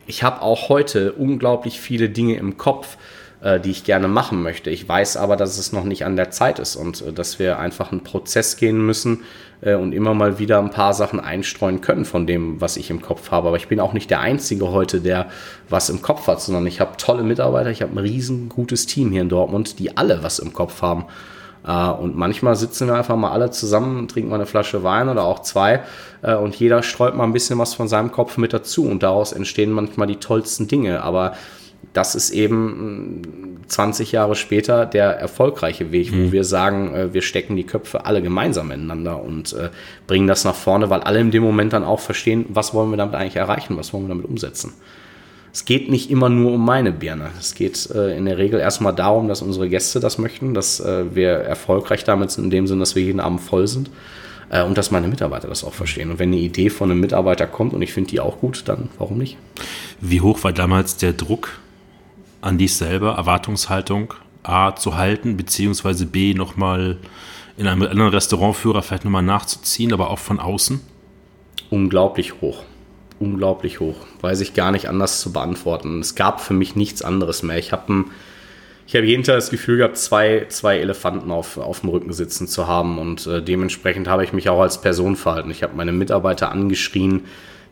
ich habe auch heute unglaublich viele Dinge im Kopf, die ich gerne machen möchte. Ich weiß aber, dass es noch nicht an der Zeit ist und äh, dass wir einfach einen Prozess gehen müssen äh, und immer mal wieder ein paar Sachen einstreuen können von dem, was ich im Kopf habe. Aber ich bin auch nicht der Einzige heute, der was im Kopf hat, sondern ich habe tolle Mitarbeiter, ich habe ein riesengutes Team hier in Dortmund, die alle was im Kopf haben. Uh, und manchmal sitzen wir einfach mal alle zusammen, trinken mal eine Flasche Wein oder auch zwei uh, und jeder streut mal ein bisschen was von seinem Kopf mit dazu und daraus entstehen manchmal die tollsten Dinge. Aber das ist eben 20 mm, Jahre später der erfolgreiche Weg, mhm. wo wir sagen, äh, wir stecken die Köpfe alle gemeinsam ineinander und äh, bringen das nach vorne, weil alle in dem Moment dann auch verstehen, was wollen wir damit eigentlich erreichen, was wollen wir damit umsetzen. Es geht nicht immer nur um meine Birne. Es geht äh, in der Regel erstmal darum, dass unsere Gäste das möchten, dass wir erfolgreich damit sind, in dem Sinn, dass wir jeden Abend voll sind und dass meine Mitarbeiter das auch verstehen. Und wenn eine Idee von einem Mitarbeiter kommt und ich finde die auch gut, dann warum nicht? Wie hoch war damals der Druck an dich selber, Erwartungshaltung A zu halten, beziehungsweise B nochmal in einem anderen Restaurantführer vielleicht nochmal nachzuziehen, aber auch von außen? Unglaublich hoch. Unglaublich hoch. Weiß ich gar nicht anders zu beantworten. Es gab für mich nichts anderes mehr. Ich habe habe jeden Tag das Gefühl gehabt, zwei, zwei Elefanten auf, auf dem Rücken sitzen zu haben und äh, dementsprechend habe ich mich auch als Person verhalten. Ich habe meine Mitarbeiter angeschrien,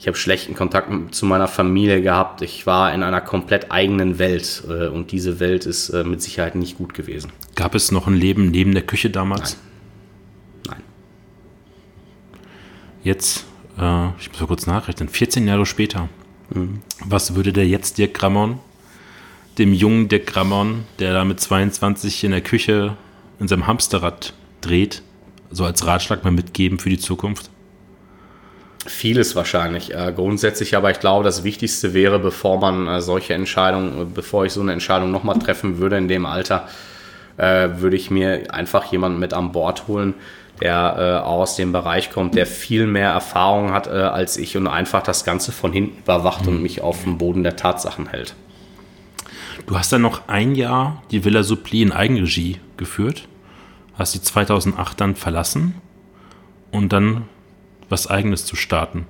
ich habe schlechten Kontakt zu meiner Familie gehabt. Ich war in einer komplett eigenen Welt äh, und diese Welt ist äh, mit Sicherheit nicht gut gewesen. Gab es noch ein Leben neben der Küche damals? Nein. Nein. Jetzt, äh, ich muss mal kurz nachrechnen, 14 Jahre später. Mhm. Was würde der jetzt Dirk Grammon, dem jungen Dirk Grammon, der da mit 22 in der Küche in seinem Hamsterrad dreht, so als Ratschlag mal mitgeben für die Zukunft? Vieles wahrscheinlich. Äh, grundsätzlich aber ich glaube, das Wichtigste wäre, bevor man äh, solche Entscheidungen, bevor ich so eine Entscheidung nochmal treffen würde in dem Alter, äh, würde ich mir einfach jemanden mit an Bord holen, der äh, aus dem Bereich kommt, der viel mehr Erfahrung hat äh, als ich und einfach das Ganze von hinten überwacht mhm. und mich auf dem Boden der Tatsachen hält. Du hast dann noch ein Jahr die Villa Suppli in Eigenregie geführt, hast die 2008 dann verlassen und dann was Eigenes zu starten.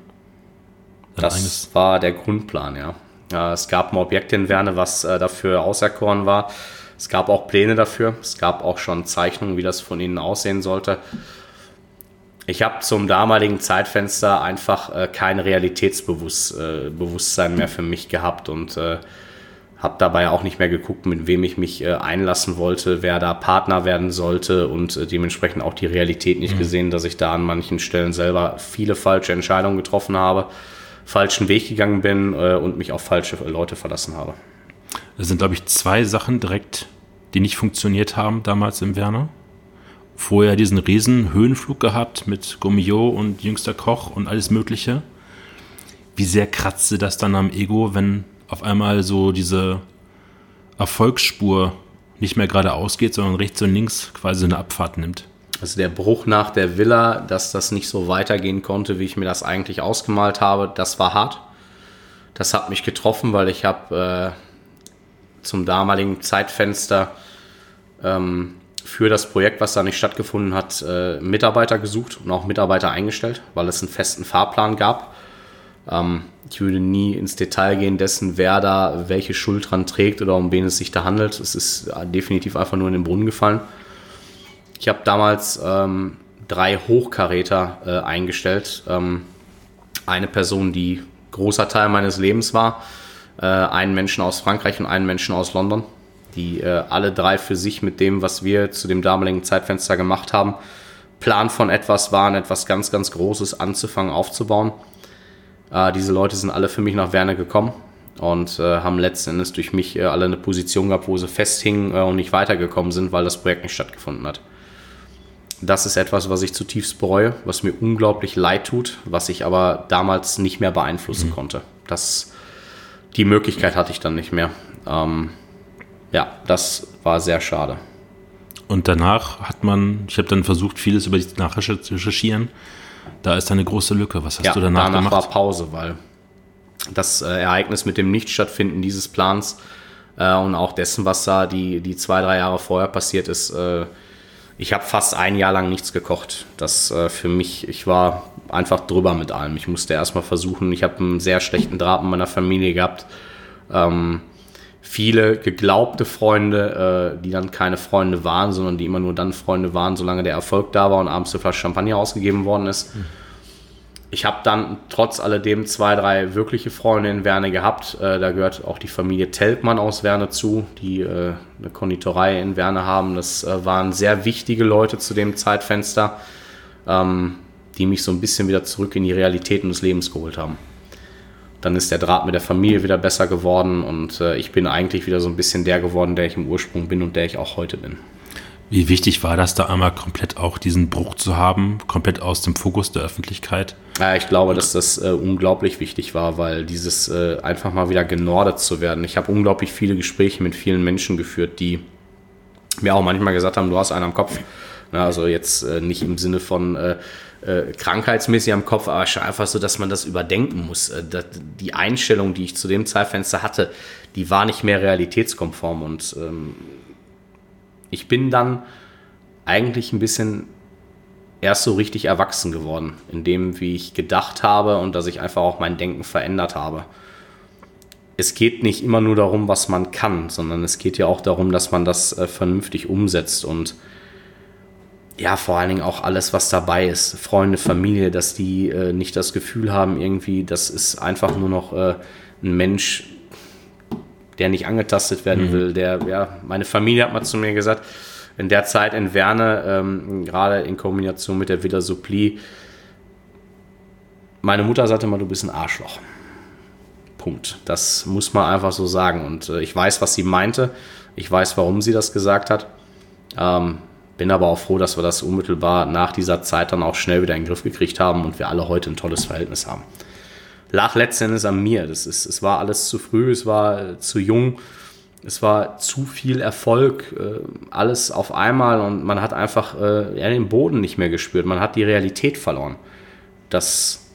Ein das eigenes. war der Grundplan, ja. ja. Es gab ein Objekt in Werne, was äh, dafür auserkoren war. Es gab auch Pläne dafür. Es gab auch schon Zeichnungen, wie das von ihnen aussehen sollte. Ich habe zum damaligen Zeitfenster einfach äh, kein Realitätsbewusstsein äh, mehr für mich gehabt und habe dabei auch nicht mehr geguckt, mit wem ich mich äh, einlassen wollte, wer da Partner werden sollte und äh, dementsprechend auch die Realität nicht mhm. gesehen, dass ich da an manchen Stellen selber viele falsche Entscheidungen getroffen habe, falschen Weg gegangen bin äh, und mich auf falsche Leute verlassen habe. Das sind, glaube ich, zwei Sachen direkt, die nicht funktioniert haben damals im Werner. Vorher diesen riesen Höhenflug gehabt mit Gummio und jüngster Koch und alles Mögliche. Wie sehr kratzte das dann am Ego, wenn auf einmal so diese Erfolgsspur nicht mehr geradeaus geht, sondern rechts und links quasi eine Abfahrt nimmt. Also der Bruch nach der Villa, dass das nicht so weitergehen konnte, wie ich mir das eigentlich ausgemalt habe, das war hart. Das hat mich getroffen, weil ich habe äh, zum damaligen Zeitfenster ähm, für das Projekt, was da nicht stattgefunden hat, äh, Mitarbeiter gesucht und auch Mitarbeiter eingestellt, weil es einen festen Fahrplan gab. Ähm, ich würde nie ins Detail gehen dessen, wer da welche Schuld dran trägt oder um wen es sich da handelt. Es ist äh, definitiv einfach nur in den Brunnen gefallen. Ich habe damals ähm, drei Hochkaräter äh, eingestellt. Ähm, eine Person, die großer Teil meines Lebens war, äh, einen Menschen aus Frankreich und einen Menschen aus London, die äh, alle drei für sich mit dem, was wir zu dem damaligen Zeitfenster gemacht haben, Plan von etwas waren, etwas ganz, ganz Großes anzufangen, aufzubauen. Äh, diese Leute sind alle für mich nach Werner gekommen und äh, haben letzten Endes durch mich äh, alle eine Position gehabt, wo sie festhingen äh, und nicht weitergekommen sind, weil das Projekt nicht stattgefunden hat. Das ist etwas, was ich zutiefst bereue, was mir unglaublich leid tut, was ich aber damals nicht mehr beeinflussen mhm. konnte. Das, die Möglichkeit hatte ich dann nicht mehr. Ähm, ja, das war sehr schade. Und danach hat man, ich habe dann versucht, vieles über die zu recherchieren. Da ist eine große Lücke. Was hast ja, du danach, danach gemacht? war Pause, weil das äh, Ereignis mit dem Nichtstattfinden dieses Plans äh, äh, und auch dessen, was da die, die zwei, drei Jahre vorher passiert ist. Äh, ich habe fast ein Jahr lang nichts gekocht. Das äh, für mich, ich war einfach drüber mit allem. Ich musste erstmal versuchen, ich habe einen sehr schlechten Draht mit meiner Familie gehabt. Ähm, viele geglaubte Freunde, äh, die dann keine Freunde waren, sondern die immer nur dann Freunde waren, solange der Erfolg da war und abends eine Flasche Champagner ausgegeben worden ist. Mhm ich habe dann trotz alledem zwei, drei wirkliche Freunde in Werne gehabt. Äh, da gehört auch die Familie Teltmann aus Werne zu, die äh, eine Konditorei in Werne haben. Das äh, waren sehr wichtige Leute zu dem Zeitfenster, ähm, die mich so ein bisschen wieder zurück in die Realitäten des Lebens geholt haben. Dann ist der Draht mit der Familie wieder besser geworden und äh, ich bin eigentlich wieder so ein bisschen der geworden, der ich im Ursprung bin und der ich auch heute bin. Wie wichtig war das da einmal komplett auch diesen Bruch zu haben, komplett aus dem Fokus der Öffentlichkeit? Ja, ich glaube, dass das äh, unglaublich wichtig war, weil dieses äh, einfach mal wieder genordet zu werden. Ich habe unglaublich viele Gespräche mit vielen Menschen geführt, die mir auch manchmal gesagt haben, du hast einen am Kopf. Na, also jetzt äh, nicht im Sinne von äh, krankheitsmäßig am Kopf, aber schon einfach so, dass man das überdenken muss. Äh, die Einstellung, die ich zu dem Zeitfenster hatte, die war nicht mehr realitätskonform und ähm, ich bin dann eigentlich ein bisschen erst so richtig erwachsen geworden, in dem, wie ich gedacht habe und dass ich einfach auch mein Denken verändert habe. Es geht nicht immer nur darum, was man kann, sondern es geht ja auch darum, dass man das äh, vernünftig umsetzt und ja, vor allen Dingen auch alles, was dabei ist. Freunde, Familie, dass die äh, nicht das Gefühl haben, irgendwie, das ist einfach nur noch äh, ein Mensch, der nicht angetastet werden mhm. will. Der, ja, meine Familie hat mal zu mir gesagt, in der Zeit in Werne, ähm, gerade in Kombination mit der Villa Suppli, meine Mutter sagte mal, du bist ein Arschloch. Punkt. Das muss man einfach so sagen. Und äh, ich weiß, was sie meinte. Ich weiß, warum sie das gesagt hat. Ähm, bin aber auch froh, dass wir das unmittelbar nach dieser Zeit dann auch schnell wieder in den Griff gekriegt haben und wir alle heute ein tolles Verhältnis haben lag letztendlich an mir. Das ist, es war alles zu früh, es war zu jung, es war zu viel Erfolg, äh, alles auf einmal und man hat einfach äh, ja, den Boden nicht mehr gespürt. Man hat die Realität verloren. Das,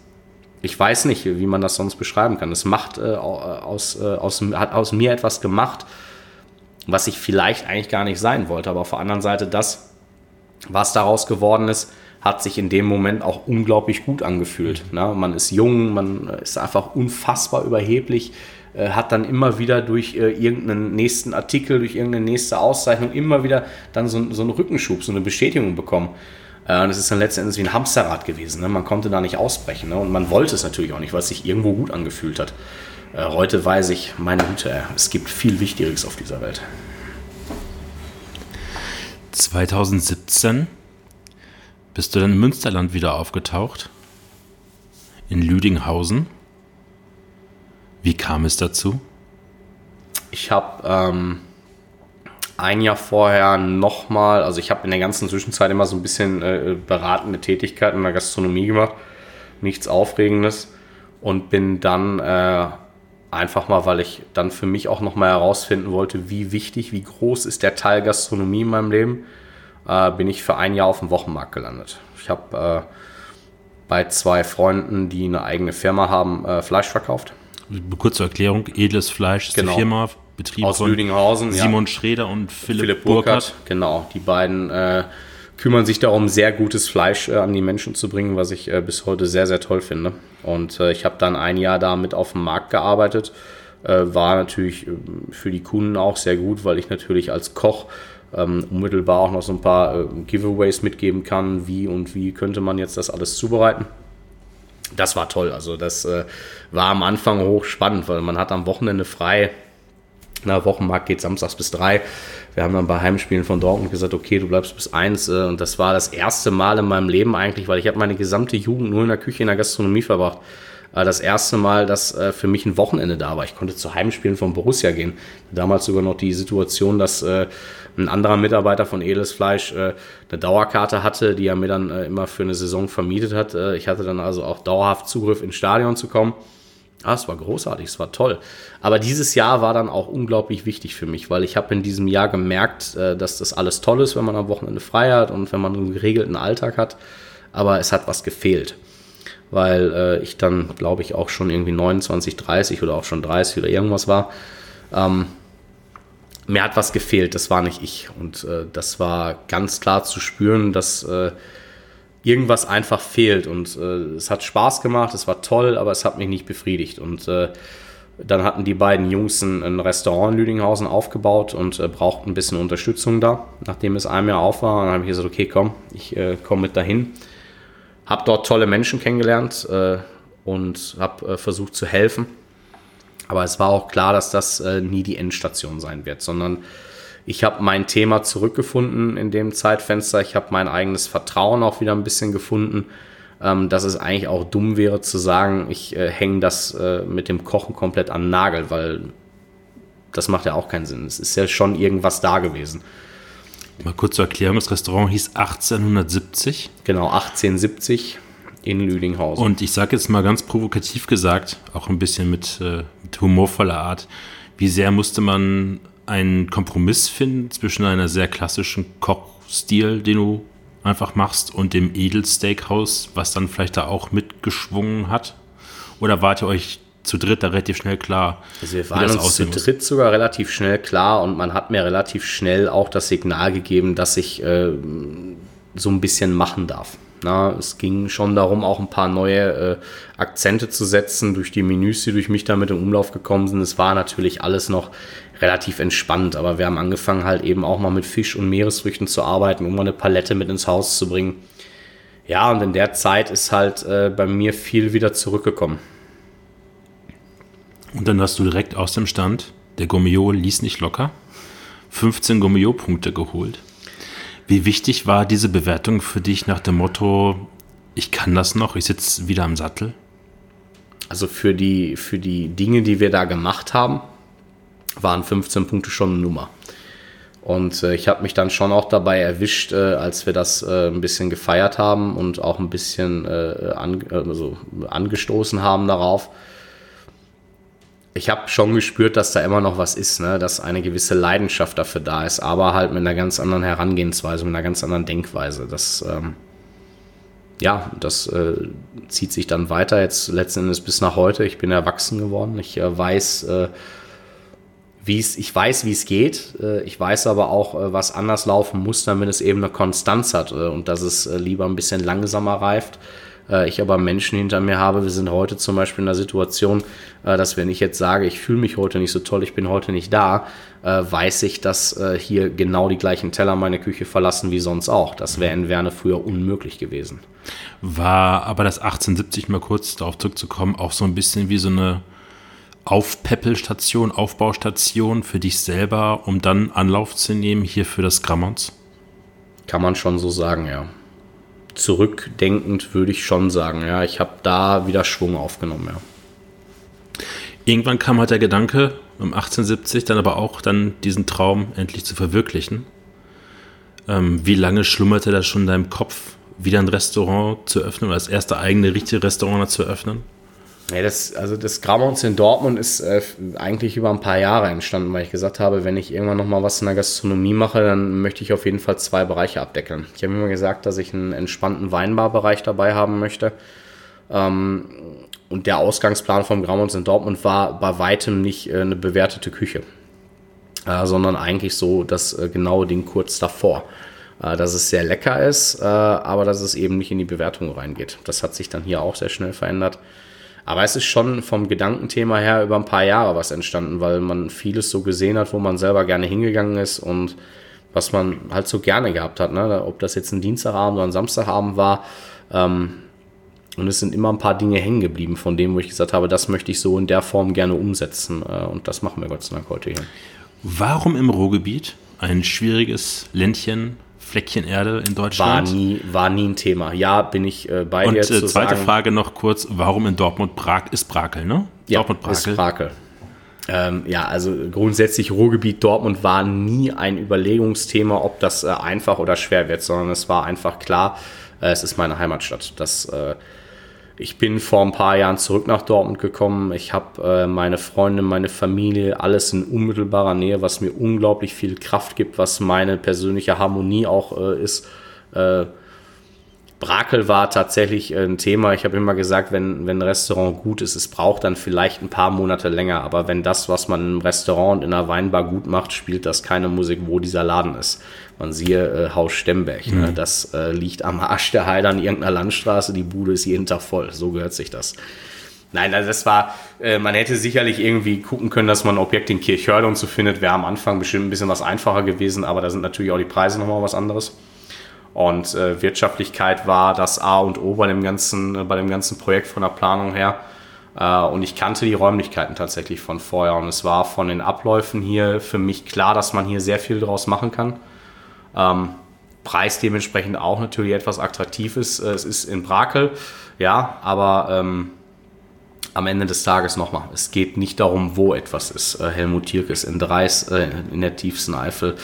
ich weiß nicht, wie man das sonst beschreiben kann. Es macht äh, aus, äh, aus, hat aus mir etwas gemacht, was ich vielleicht eigentlich gar nicht sein wollte. Aber auf der anderen Seite das, was daraus geworden ist, hat sich in dem Moment auch unglaublich gut angefühlt. Mhm. Ne? Man ist jung, man ist einfach unfassbar überheblich, äh, hat dann immer wieder durch äh, irgendeinen nächsten Artikel, durch irgendeine nächste Auszeichnung immer wieder dann so, so einen Rückenschub, so eine Bestätigung bekommen. Äh, und es ist dann letztendlich wie ein Hamsterrad gewesen. Ne? Man konnte da nicht ausbrechen. Ne? Und man wollte es natürlich auch nicht, weil es sich irgendwo gut angefühlt hat. Äh, heute weiß ich, meine Güte, es gibt viel Wichtigeres auf dieser Welt. 2017 bist du dann im Münsterland wieder aufgetaucht? In Lüdinghausen? Wie kam es dazu? Ich habe ähm, ein Jahr vorher nochmal, also ich habe in der ganzen Zwischenzeit immer so ein bisschen äh, beratende Tätigkeit in der Gastronomie gemacht, nichts Aufregendes und bin dann äh, einfach mal, weil ich dann für mich auch nochmal herausfinden wollte, wie wichtig, wie groß ist der Teil Gastronomie in meinem Leben äh, bin ich für ein Jahr auf dem Wochenmarkt gelandet. Ich habe äh, bei zwei Freunden, die eine eigene Firma haben, äh, Fleisch verkauft. Kurze Erklärung, edles Fleisch ist genau. die Firma, Betrieb aus von Lüdinghausen, Simon ja. Schreder und Philipp, Philipp Burkhardt. Burkhardt. Genau, die beiden äh, kümmern sich darum, sehr gutes Fleisch äh, an die Menschen zu bringen, was ich äh, bis heute sehr, sehr toll finde. Und äh, ich habe dann ein Jahr damit auf dem Markt gearbeitet. Äh, war natürlich äh, für die Kunden auch sehr gut, weil ich natürlich als Koch ähm, unmittelbar auch noch so ein paar äh, Giveaways mitgeben kann, wie und wie könnte man jetzt das alles zubereiten. Das war toll. Also das äh, war am Anfang hochspannend, weil man hat am Wochenende frei. Na, Wochenmarkt geht samstags bis drei. Wir haben dann bei Heimspielen von Dortmund gesagt, okay, du bleibst bis eins. Äh, und das war das erste Mal in meinem Leben eigentlich, weil ich habe meine gesamte Jugend nur in der Küche in der Gastronomie verbracht das erste Mal, dass äh, für mich ein Wochenende da war. Ich konnte zu Heimspielen von Borussia gehen. Damals sogar noch die Situation, dass äh, ein anderer Mitarbeiter von Edles Fleisch äh, eine Dauerkarte hatte, die er mir dann immer für eine Saison vermietet hat. ich hatte dann also auch dauerhaft Zugriff ins Stadion zu kommen. Ah, es war großartig, es war toll. Aber dieses Jahr war dann auch unglaublich wichtig für mich, weil ich habe in diesem Jahr gemerkt, dass das alles toll ist, wenn man am Wochenende frei hat und wenn man einen geregelten Alltag hat. Aber es hat was gefehlt weil äh, ich dann, glaube ich, auch schon irgendwie 29, 30 oder auch schon 30 oder irgendwas war. Ähm, mir hat was gefehlt, das war nicht ich. Und äh, das war ganz klar zu spüren, dass äh, irgendwas einfach fehlt. Und äh, es hat Spaß gemacht, es war toll, aber es hat mich nicht befriedigt. Und äh, dann hatten die beiden Jungs ein, ein Restaurant in Lüdinghausen aufgebaut und äh, brauchten ein bisschen Unterstützung da, nachdem es einem Jahr auf war. Dann habe ich gesagt, okay, komm, ich äh, komme mit dahin. Habe dort tolle Menschen kennengelernt äh, und habe äh, versucht zu helfen. Aber es war auch klar, dass das äh, nie die Endstation sein wird, sondern ich habe mein Thema zurückgefunden in dem Zeitfenster. Ich habe mein eigenes Vertrauen auch wieder ein bisschen gefunden, ähm, dass es eigentlich auch dumm wäre zu sagen, ich äh, hänge das äh, mit dem Kochen komplett an den Nagel, weil das macht ja auch keinen Sinn. Es ist ja schon irgendwas da gewesen. Mal kurz zur Erklärung, das Restaurant hieß 1870. Genau, 1870 in Lüdinghausen. Und ich sage jetzt mal ganz provokativ gesagt, auch ein bisschen mit, äh, mit humorvoller Art, wie sehr musste man einen Kompromiss finden zwischen einer sehr klassischen Kochstil, den du einfach machst, und dem Edelsteakhouse, was dann vielleicht da auch mitgeschwungen hat? Oder wart ihr euch zu dritt da relativ schnell klar? Also wir waren uns zu dritt muss? sogar relativ schnell klar und man hat mir relativ schnell auch das Signal gegeben, dass ich äh, so ein bisschen machen darf. Na, es ging schon darum, auch ein paar neue äh, Akzente zu setzen durch die Menüs, die durch mich damit in Umlauf gekommen sind. Es war natürlich alles noch relativ entspannt, aber wir haben angefangen halt eben auch mal mit Fisch und Meeresfrüchten zu arbeiten, um mal eine Palette mit ins Haus zu bringen. Ja, und in der Zeit ist halt äh, bei mir viel wieder zurückgekommen. Und dann hast du direkt aus dem Stand, der Gourmet ließ nicht locker, 15 Gourmet-Punkte geholt. Wie wichtig war diese Bewertung für dich nach dem Motto, ich kann das noch, ich sitze wieder am Sattel? Also für die, für die Dinge, die wir da gemacht haben, waren 15 Punkte schon eine Nummer. Und äh, ich habe mich dann schon auch dabei erwischt, äh, als wir das äh, ein bisschen gefeiert haben und auch ein bisschen äh, an, also angestoßen haben darauf, ich habe schon gespürt, dass da immer noch was ist, ne? dass eine gewisse Leidenschaft dafür da ist, aber halt mit einer ganz anderen Herangehensweise, mit einer ganz anderen Denkweise. Das, ähm, ja, das äh, zieht sich dann weiter jetzt letzten Endes bis nach heute. Ich bin erwachsen geworden. Ich weiß, wie es, ich weiß, wie es geht. Äh, ich weiß aber auch, äh, was anders laufen muss, damit es eben eine Konstanz hat äh, und dass es lieber ein bisschen langsamer reift ich aber Menschen hinter mir habe. Wir sind heute zum Beispiel in der Situation, dass wenn ich jetzt sage, ich fühle mich heute nicht so toll, ich bin heute nicht da, weiß ich, dass hier genau die gleichen Teller meine Küche verlassen wie sonst auch. Das wäre in Werne früher unmöglich gewesen. War aber das 1870 mal kurz darauf zurückzukommen, auch so ein bisschen wie so eine Aufpäppelstation, Aufbaustation für dich selber, um dann Anlauf zu nehmen hier für das Grammons? Kann man schon so sagen, ja zurückdenkend würde ich schon sagen, ja, ich habe da wieder Schwung aufgenommen, ja. Irgendwann kam halt der Gedanke, um 1870 dann aber auch dann diesen Traum endlich zu verwirklichen. Ähm, wie lange schlummerte das schon in deinem Kopf, wieder ein Restaurant zu öffnen oder das erste eigene richtige Restaurant zu öffnen? Ja, das, also das Grammons in Dortmund ist äh, eigentlich über ein paar Jahre entstanden, weil ich gesagt habe, wenn ich irgendwann nochmal was in der Gastronomie mache, dann möchte ich auf jeden Fall zwei Bereiche abdeckeln. Ich habe immer gesagt, dass ich einen entspannten Weinbarbereich dabei haben möchte. Ähm, und der Ausgangsplan vom Grammons in Dortmund war bei weitem nicht äh, eine bewertete Küche, äh, sondern eigentlich so das äh, genaue Ding kurz davor. Äh, dass es sehr lecker ist, äh, aber dass es eben nicht in die Bewertung reingeht. Das hat sich dann hier auch sehr schnell verändert. Aber es ist schon vom Gedankenthema her über ein paar Jahre was entstanden, weil man vieles so gesehen hat, wo man selber gerne hingegangen ist und was man halt so gerne gehabt hat. Ne? Ob das jetzt ein Dienstagabend oder ein Samstagabend war. Ähm, und es sind immer ein paar Dinge hängen geblieben von dem, wo ich gesagt habe, das möchte ich so in der Form gerne umsetzen. Äh, und das machen wir Gott sei Dank heute hier. Warum im Ruhrgebiet? Ein schwieriges Ländchen, Fleckchen Erde in Deutschland. War nie, war nie ein Thema. Ja, bin ich äh, bei Und, dir. Und äh, zweite sagen, Frage noch kurz, warum in Dortmund Prag ist Brakel, ne? Ja, Dortmund Brakel. ist Brakel. Ähm, ja, also grundsätzlich Ruhrgebiet Dortmund war nie ein Überlegungsthema, ob das äh, einfach oder schwer wird, sondern es war einfach klar, äh, es ist meine Heimatstadt. Das äh, ich bin vor ein paar Jahren zurück nach Dortmund gekommen. Ich habe äh, meine Freunde, meine Familie, alles in unmittelbarer Nähe, was mir unglaublich viel Kraft gibt, was meine persönliche Harmonie auch äh, ist. Äh, Brakel war tatsächlich ein Thema. Ich habe immer gesagt, wenn, wenn ein Restaurant gut ist, es braucht dann vielleicht ein paar Monate länger. Aber wenn das, was man im Restaurant und in einer Weinbar gut macht, spielt das keine Musik, wo dieser Laden ist. Man siehe äh, Haus Stemberg. Ne? Mhm. Ne? Das äh, liegt am Arsch der Heide an irgendeiner Landstraße. Die Bude ist jeden Tag voll. So gehört sich das. Nein, also das war, äh, man hätte sicherlich irgendwie gucken können, dass man ein Objekt in Kirchhörde und so findet. Wäre am Anfang bestimmt ein bisschen was einfacher gewesen, aber da sind natürlich auch die Preise nochmal was anderes. Und äh, Wirtschaftlichkeit war das A und O bei dem ganzen, äh, bei dem ganzen Projekt von der Planung her. Äh, und ich kannte die Räumlichkeiten tatsächlich von vorher. Und es war von den Abläufen hier für mich klar, dass man hier sehr viel draus machen kann. Ähm, Preis dementsprechend auch natürlich etwas attraktiv ist. Äh, es ist in Brakel, ja, aber ähm, am Ende des Tages nochmal, es geht nicht darum, wo etwas ist. Äh, Helmut Tierk ist in Dreis, äh, in der tiefsten Eifel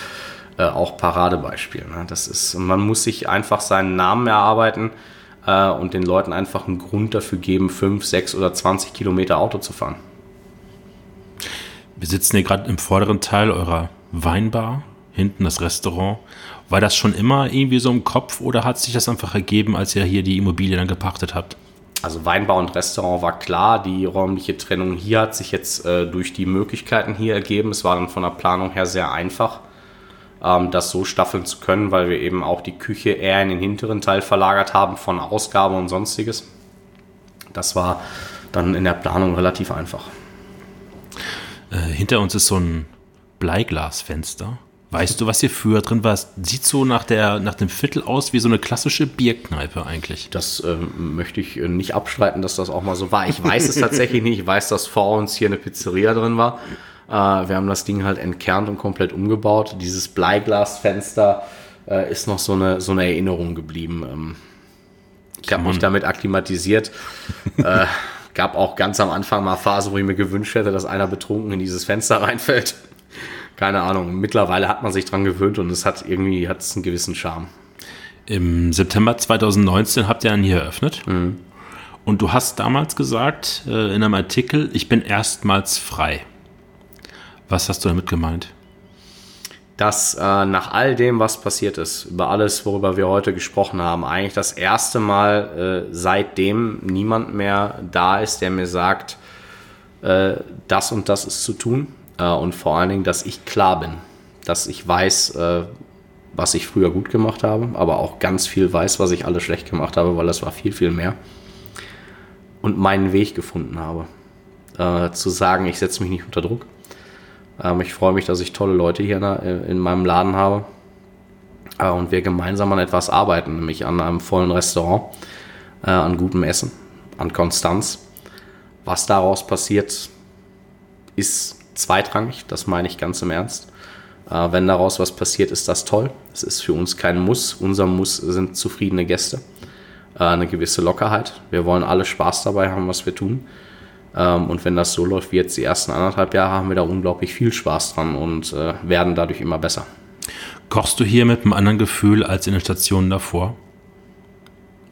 äh, auch Paradebeispiel. Ne? Das ist, man muss sich einfach seinen Namen erarbeiten äh, und den Leuten einfach einen Grund dafür geben, 5, 6 oder 20 Kilometer Auto zu fahren. Wir sitzen hier gerade im vorderen Teil eurer Weinbar, hinten das Restaurant. War das schon immer irgendwie so im Kopf oder hat sich das einfach ergeben, als ihr hier die Immobilie dann gepachtet habt? Also Weinbau und Restaurant war klar, die räumliche Trennung hier hat sich jetzt äh, durch die Möglichkeiten hier ergeben. Es war dann von der Planung her sehr einfach das so staffeln zu können, weil wir eben auch die Küche eher in den hinteren Teil verlagert haben von Ausgabe und sonstiges. Das war dann in der Planung relativ einfach. Äh, hinter uns ist so ein Bleiglasfenster. Weißt du, was hier früher drin war? Sieht so nach, der, nach dem Viertel aus wie so eine klassische Bierkneipe eigentlich. Das ähm, möchte ich äh, nicht abstreiten, dass das auch mal so war. Ich weiß es tatsächlich nicht. Ich weiß, dass vor uns hier eine Pizzeria drin war. Äh, wir haben das Ding halt entkernt und komplett umgebaut. Dieses Bleiglasfenster äh, ist noch so eine, so eine Erinnerung geblieben. Ähm, ich habe mich damit akklimatisiert. äh, gab auch ganz am Anfang mal Phasen, wo ich mir gewünscht hätte, dass einer betrunken in dieses Fenster reinfällt. Keine Ahnung. Mittlerweile hat man sich dran gewöhnt und es hat irgendwie hat es einen gewissen Charme. Im September 2019 habt ihr dann hier eröffnet. Mhm. Und du hast damals gesagt äh, in einem Artikel, ich bin erstmals frei. Was hast du damit gemeint? Dass äh, nach all dem, was passiert ist, über alles, worüber wir heute gesprochen haben, eigentlich das erste Mal äh, seitdem niemand mehr da ist, der mir sagt, äh, das und das ist zu tun. Äh, und vor allen Dingen, dass ich klar bin, dass ich weiß, äh, was ich früher gut gemacht habe, aber auch ganz viel weiß, was ich alles schlecht gemacht habe, weil das war viel, viel mehr. Und meinen Weg gefunden habe. Äh, zu sagen, ich setze mich nicht unter Druck, ähm, ich freue mich, dass ich tolle Leute hier in meinem Laden habe äh, und wir gemeinsam an etwas arbeiten, nämlich an einem vollen Restaurant, äh, an gutem Essen, an Konstanz. Was daraus passiert, ist zweitrangig, das meine ich ganz im Ernst. Äh, wenn daraus was passiert, ist das toll. Es ist für uns kein Muss. Unser Muss sind zufriedene Gäste, eine gewisse Lockerheit. Wir wollen alle Spaß dabei haben, was wir tun. Ähm, und wenn das so läuft wie jetzt die ersten anderthalb Jahre, haben wir da unglaublich viel Spaß dran und äh, werden dadurch immer besser. Kochst du hier mit einem anderen Gefühl als in den Stationen davor?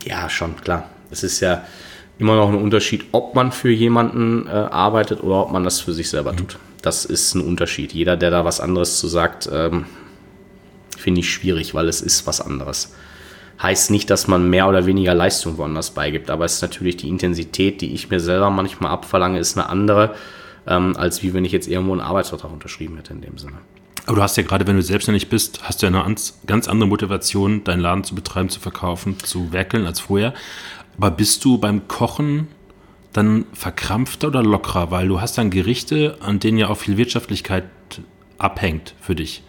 Ja, schon, klar. Es ist ja immer noch ein Unterschied, ob man für jemanden äh, arbeitet oder ob man das für sich selber mhm. tut. Das ist ein Unterschied. Jeder, der da was anderes zu sagt, ähm, finde ich schwierig, weil es ist was anderes. Heißt nicht, dass man mehr oder weniger Leistung woanders beigibt, aber es ist natürlich die Intensität, die ich mir selber manchmal abverlange, ist eine andere, ähm, als wie wenn ich jetzt irgendwo einen Arbeitsvertrag unterschrieben hätte in dem Sinne. Aber du hast ja gerade, wenn du selbstständig bist, hast du ja eine ganz andere Motivation, deinen Laden zu betreiben, zu verkaufen, zu werkeln als vorher. Aber bist du beim Kochen dann verkrampfter oder lockerer? Weil du hast dann Gerichte, an denen ja auch viel Wirtschaftlichkeit abhängt für dich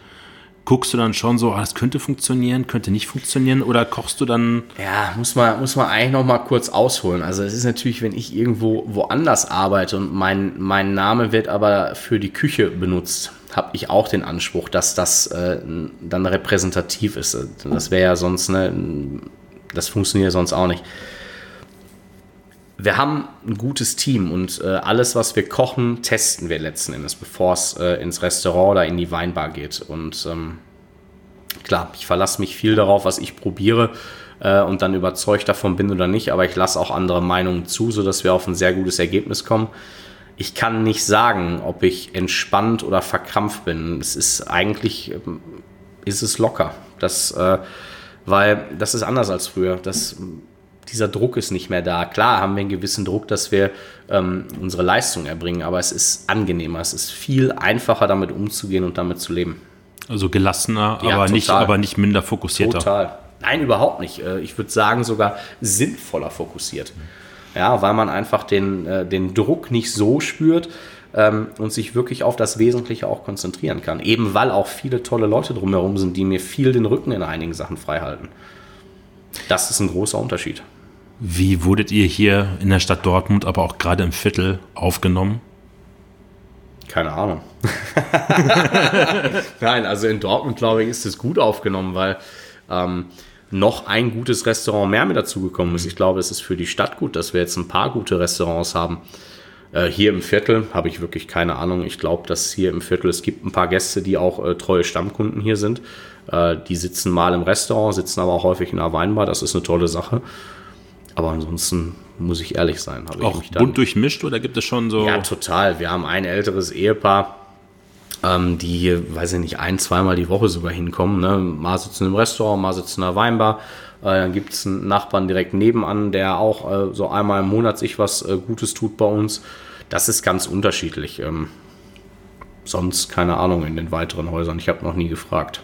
guckst du dann schon so, ah, das könnte funktionieren, könnte nicht funktionieren oder kochst du dann? Ja, muss man, muss man eigentlich noch mal kurz ausholen. Also es ist natürlich, wenn ich irgendwo woanders arbeite und mein, mein Name wird aber für die Küche benutzt, habe ich auch den Anspruch, dass das äh, dann repräsentativ ist. Das wäre ja sonst, ne, das funktioniert sonst auch nicht wir haben ein gutes Team und äh, alles, was wir kochen, testen wir letzten Endes, bevor es äh, ins Restaurant oder in die Weinbar geht. Und ähm, klar, ich verlasse mich viel darauf, was ich probiere äh, und dann überzeugt davon bin oder nicht, aber ich lasse auch andere Meinungen zu, sodass wir auf ein sehr gutes Ergebnis kommen. Ich kann nicht sagen, ob ich entspannt oder verkrampft bin. Es ist eigentlich, ähm, ist es locker. Das äh, weil das ist anders als früher. Das, dieser Druck ist nicht mehr da. Klar haben wir einen gewissen Druck, dass wir ähm, unsere Leistung erbringen, aber es ist angenehmer, es ist viel einfacher damit umzugehen und damit zu leben. Also gelassener, ja, aber, nicht, aber nicht minder fokussierter. Total. Nein, überhaupt nicht. Äh, ich würde sagen, sogar sinnvoller fokussiert. Ja, weil man einfach den, äh, den Druck nicht so spürt ähm, und sich wirklich auf das Wesentliche auch konzentrieren kann. Eben weil auch viele tolle Leute drumherum sind, die mir viel den Rücken in einigen Sachen frei halten. Das ist ein großer Unterschied. Wie wurdet ihr hier in der Stadt Dortmund, aber auch gerade im Viertel aufgenommen? Keine Ahnung. Nein, also in Dortmund, glaube ich, ist es gut aufgenommen, weil ähm, noch ein gutes Restaurant mehr mit dazugekommen ist. Ich glaube, es ist für die Stadt gut, dass wir jetzt ein paar gute Restaurants haben. Äh, hier im Viertel habe ich wirklich keine Ahnung. Ich glaube, dass hier im Viertel, es gibt ein paar Gäste, die auch äh, treue Stammkunden hier sind. Äh, die sitzen mal im Restaurant, sitzen aber auch häufig in einer Weinbar. Das ist eine tolle Sache. Aber ansonsten muss ich ehrlich sein. auch bunt durchmischt oder gibt es schon so? Ja, total. Wir haben ein älteres Ehepaar, ähm, die hier, weiß ich nicht, ein, zweimal die Woche sogar hinkommen. Ne? Mal sitzen im Restaurant, mal sitzen in der Weinbar. Äh, dann gibt es einen Nachbarn direkt nebenan, der auch äh, so einmal im Monat sich was äh, Gutes tut bei uns. Das ist ganz unterschiedlich. Ähm, sonst keine Ahnung in den weiteren Häusern. Ich habe noch nie gefragt.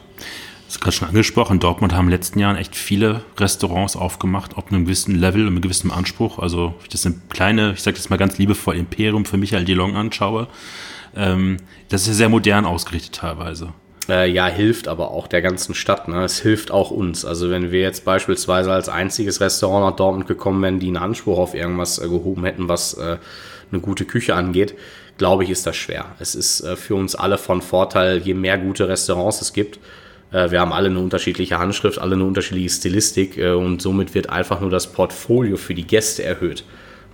Ist gerade schon angesprochen. Dortmund haben in den letzten Jahren echt viele Restaurants aufgemacht, auf einem gewissen Level und einem gewissen Anspruch. Also, ich das eine kleine, ich sage das mal ganz liebevoll, Imperium für Michael Delong anschaue, ähm, das ist ja sehr modern ausgerichtet teilweise. Äh, ja, hilft aber auch der ganzen Stadt. Ne? Es hilft auch uns. Also wenn wir jetzt beispielsweise als einziges Restaurant nach Dortmund gekommen wären, die einen Anspruch auf irgendwas äh, gehoben hätten, was äh, eine gute Küche angeht, glaube ich, ist das schwer. Es ist äh, für uns alle von Vorteil, je mehr gute Restaurants es gibt. Äh, wir haben alle eine unterschiedliche Handschrift, alle eine unterschiedliche Stilistik äh, und somit wird einfach nur das Portfolio für die Gäste erhöht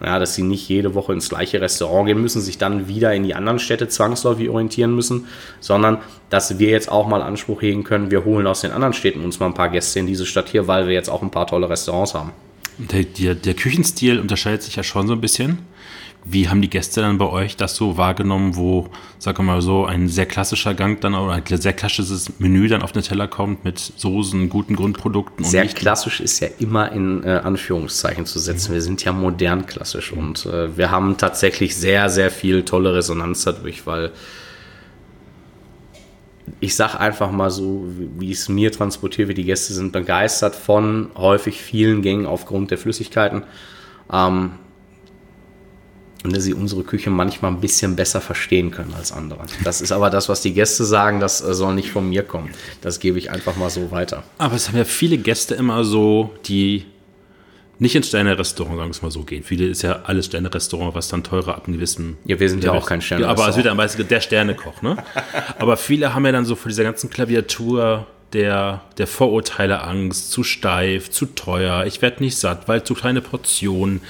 ja, dass sie nicht jede Woche ins gleiche Restaurant gehen müssen, sich dann wieder in die anderen Städte zwangsläufig orientieren müssen, sondern dass wir jetzt auch mal Anspruch hegen können, wir holen aus den anderen Städten uns mal ein paar Gäste in diese Stadt hier, weil wir jetzt auch ein paar tolle Restaurants haben. Der, der, der Küchenstil unterscheidet sich ja schon so ein bisschen. Wie haben die Gäste dann bei euch das so wahrgenommen, wo, sag mal so, ein sehr klassischer Gang dann oder ein sehr klassisches Menü dann auf den Teller kommt mit Soßen, guten Grundprodukten? sehr klassisch ist ja immer in äh, Anführungszeichen zu setzen. Mhm. Wir sind ja modern klassisch und äh, wir haben tatsächlich sehr, sehr viel tolle Resonanz dadurch, weil ich sag einfach mal so, wie es mir transportiert wird, die Gäste sind begeistert von häufig vielen Gängen aufgrund der Flüssigkeiten. Ähm, und dass sie unsere Küche manchmal ein bisschen besser verstehen können als andere. Das ist aber das, was die Gäste sagen, das äh, soll nicht von mir kommen. Das gebe ich einfach mal so weiter. Aber es haben ja viele Gäste immer so, die nicht ins Sterne-Restaurant, sagen wir es mal so, gehen. Viele ist ja alles Sterne-Restaurant, was dann teurer ab einem gewissen. Ja, wir sind ja auch kein Sterne. aber es wird dann meistens der Sternekoch, ne? aber viele haben ja dann so vor dieser ganzen Klaviatur der, der Vorurteile Angst, zu steif, zu teuer, ich werde nicht satt, weil zu kleine Portionen.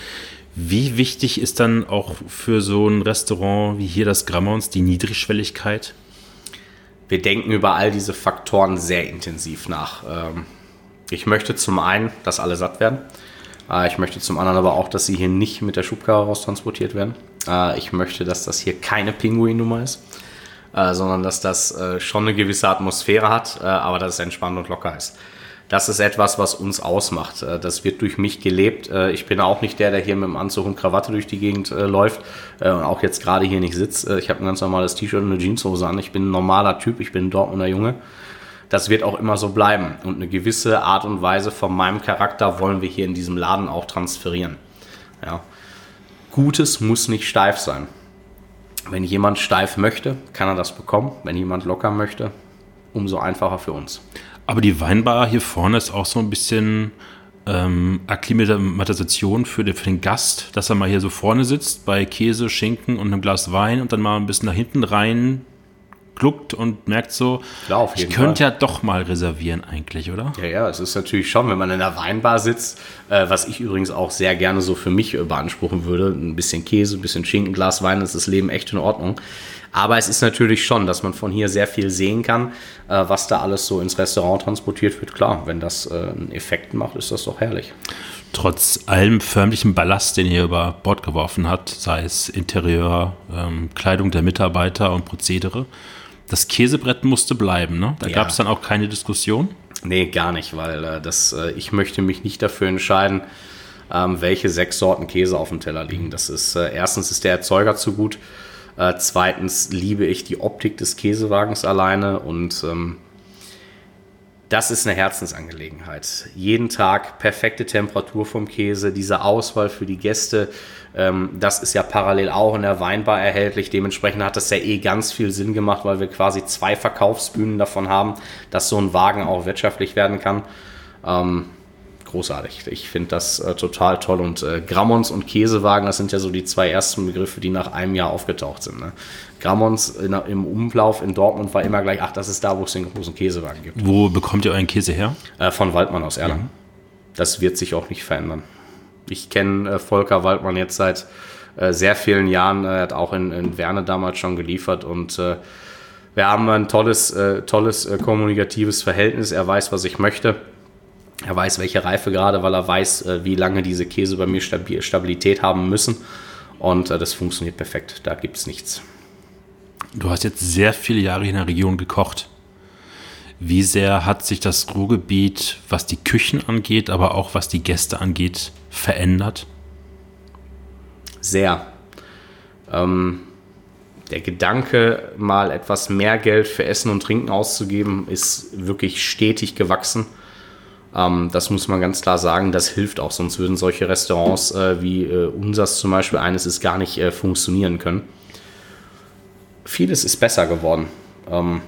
Wie wichtig ist dann auch für so ein Restaurant wie hier das Grammons die Niedrigschwelligkeit? Wir denken über all diese Faktoren sehr intensiv nach. Ähm, ich möchte zum einen, dass alle satt werden. Äh, ich möchte zum anderen aber auch, dass sie hier nicht mit der Schubkarre raustransportiert werden. Äh, ich möchte, dass das hier keine Pinguin-Nummer ist, äh, sondern dass das schon eine gewisse Atmosphäre hat, aber dass es entspannt und locker ist das ist etwas, was uns ausmacht. Äh, das wird durch mich gelebt. Äh, ich bin auch nicht der, der hier mit dem Anzug und Krawatte durch die Gegend äh, läuft und auch jetzt gerade hier nicht sitzt. Ich habe ein ganz normales T-Shirt und eine Jeanshose an. Ich bin ein normaler Typ, ich bin ein Dortmunder Junge. Das wird auch immer so bleiben. Und eine gewisse Art und Weise von meinem Charakter wollen wir hier in diesem Laden auch transferieren. Ja. Gutes muss nicht steif sein. Wenn jemand steif möchte, kann er das bekommen. Wenn jemand locker möchte, umso einfacher für uns. Aber die Weinbar hier vorne ist auch so ein bisschen ähm, Akklimatisation für den, für den Gast, dass er mal hier so vorne sitzt bei Käse, Schinken und einem Glas Wein und dann mal ein bisschen nach hinten rein gluckt und merkt so, Klar, ich könnte ja doch mal reservieren eigentlich, oder? Ja, ja, es ist natürlich schon, wenn man in der Weinbar sitzt, äh, was ich übrigens auch sehr gerne so für mich äh, beanspruchen würde, ein bisschen Käse, ein bisschen Schinken, Glas Wein, ist das Leben echt in Ordnung. Aber es ist natürlich schon, dass man von hier sehr viel sehen kann, äh, was da alles so ins Restaurant transportiert wird. Klar, wenn das äh, einen Effekt macht, ist das doch herrlich. Trotz allem förmlichen Ballast, den ihr über Bord geworfen habt, sei es Interieur, ähm, Kleidung der Mitarbeiter und Prozedere, das Käsebrett musste bleiben. Ne? Da ja. gab es dann auch keine Diskussion. Nee, gar nicht, weil äh, das, äh, ich möchte mich nicht dafür entscheiden, ähm, welche sechs Sorten Käse auf dem Teller liegen. Das ist äh, erstens ist der Erzeuger zu gut, äh, zweitens liebe ich die Optik des Käsewagens alleine und ähm, das ist eine Herzensangelegenheit. Jeden Tag perfekte Temperatur vom Käse, diese Auswahl für die Gäste, ähm, das ist ja parallel auch in der Weinbar erhältlich. Dementsprechend hat das ja eh ganz viel Sinn gemacht, weil wir quasi zwei Verkaufsbühnen davon haben, dass so ein Wagen auch wirtschaftlich werden kann. Ähm, großartig. Ich finde das äh, total toll. Und äh, Grammons und Käsewagen, das sind ja so die zwei ersten Begriffe, die nach einem Jahr aufgetaucht sind. Ne? Grammons in, im Umlauf in Dortmund war immer gleich, ach, das ist da, wo es den großen Käsewagen gibt. Wo bekommt ihr euren Käse her? Äh, von Waldmann aus Erlangen. Ja. Das wird sich auch nicht verändern. Ich kenne äh, Volker Waldmann jetzt seit äh, sehr vielen Jahren. Er hat auch in, in Werne damals schon geliefert und äh, wir haben ein tolles, tolles kommunikatives Verhältnis. Er weiß, was ich möchte. Er weiß, welche Reife gerade, weil er weiß, äh, wie lange diese Käse bei mir Stabil Stabilität haben müssen. Und äh, das funktioniert perfekt. Da gibt es nichts. Du hast jetzt sehr viele Jahre in der Region gekocht. Wie sehr hat sich das Ruhrgebiet, was die Küchen angeht, aber auch was die Gäste angeht, verändert? Sehr. Ähm, der Gedanke, mal etwas mehr Geld für Essen und Trinken auszugeben, ist wirklich stetig gewachsen. Ähm, das muss man ganz klar sagen, das hilft auch, sonst würden solche Restaurants äh, wie äh, unseres zum Beispiel eines ist gar nicht äh, funktionieren können. Vieles ist besser geworden. Ähm,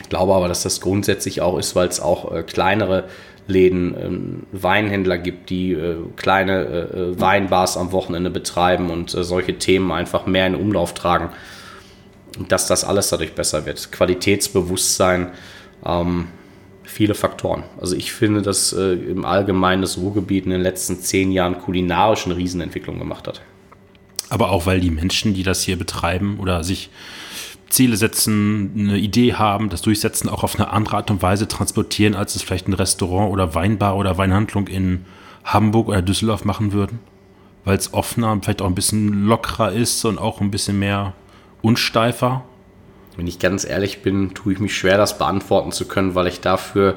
ich glaube aber, dass das grundsätzlich auch ist, weil es auch äh, kleinere Läden, ähm, Weinhändler gibt, die äh, kleine äh, Weinbars am Wochenende betreiben und solche Themen einfach mehr in Umlauf tragen. Dass das alles dadurch besser wird. Qualitätsbewusstsein, ähm, viele Faktoren. Also ich finde, dass äh, im Allgemeinen das Ruhrgebiet in den letzten zehn Jahren kulinarisch eine Riesenentwicklung gemacht hat. Aber auch weil die Menschen, die das hier betreiben oder sich Ziele setzen, eine Idee haben, das durchsetzen, auch auf eine andere Art und Weise transportieren, als es vielleicht ein Restaurant oder Weinbar oder Weinhandlung in Hamburg oder Düsseldorf machen würden. Weil es offener, vielleicht auch ein bisschen lockerer ist und auch ein bisschen mehr unsteifer. Wenn ich ganz ehrlich bin, tue ich mich schwer, das beantworten zu können, weil ich dafür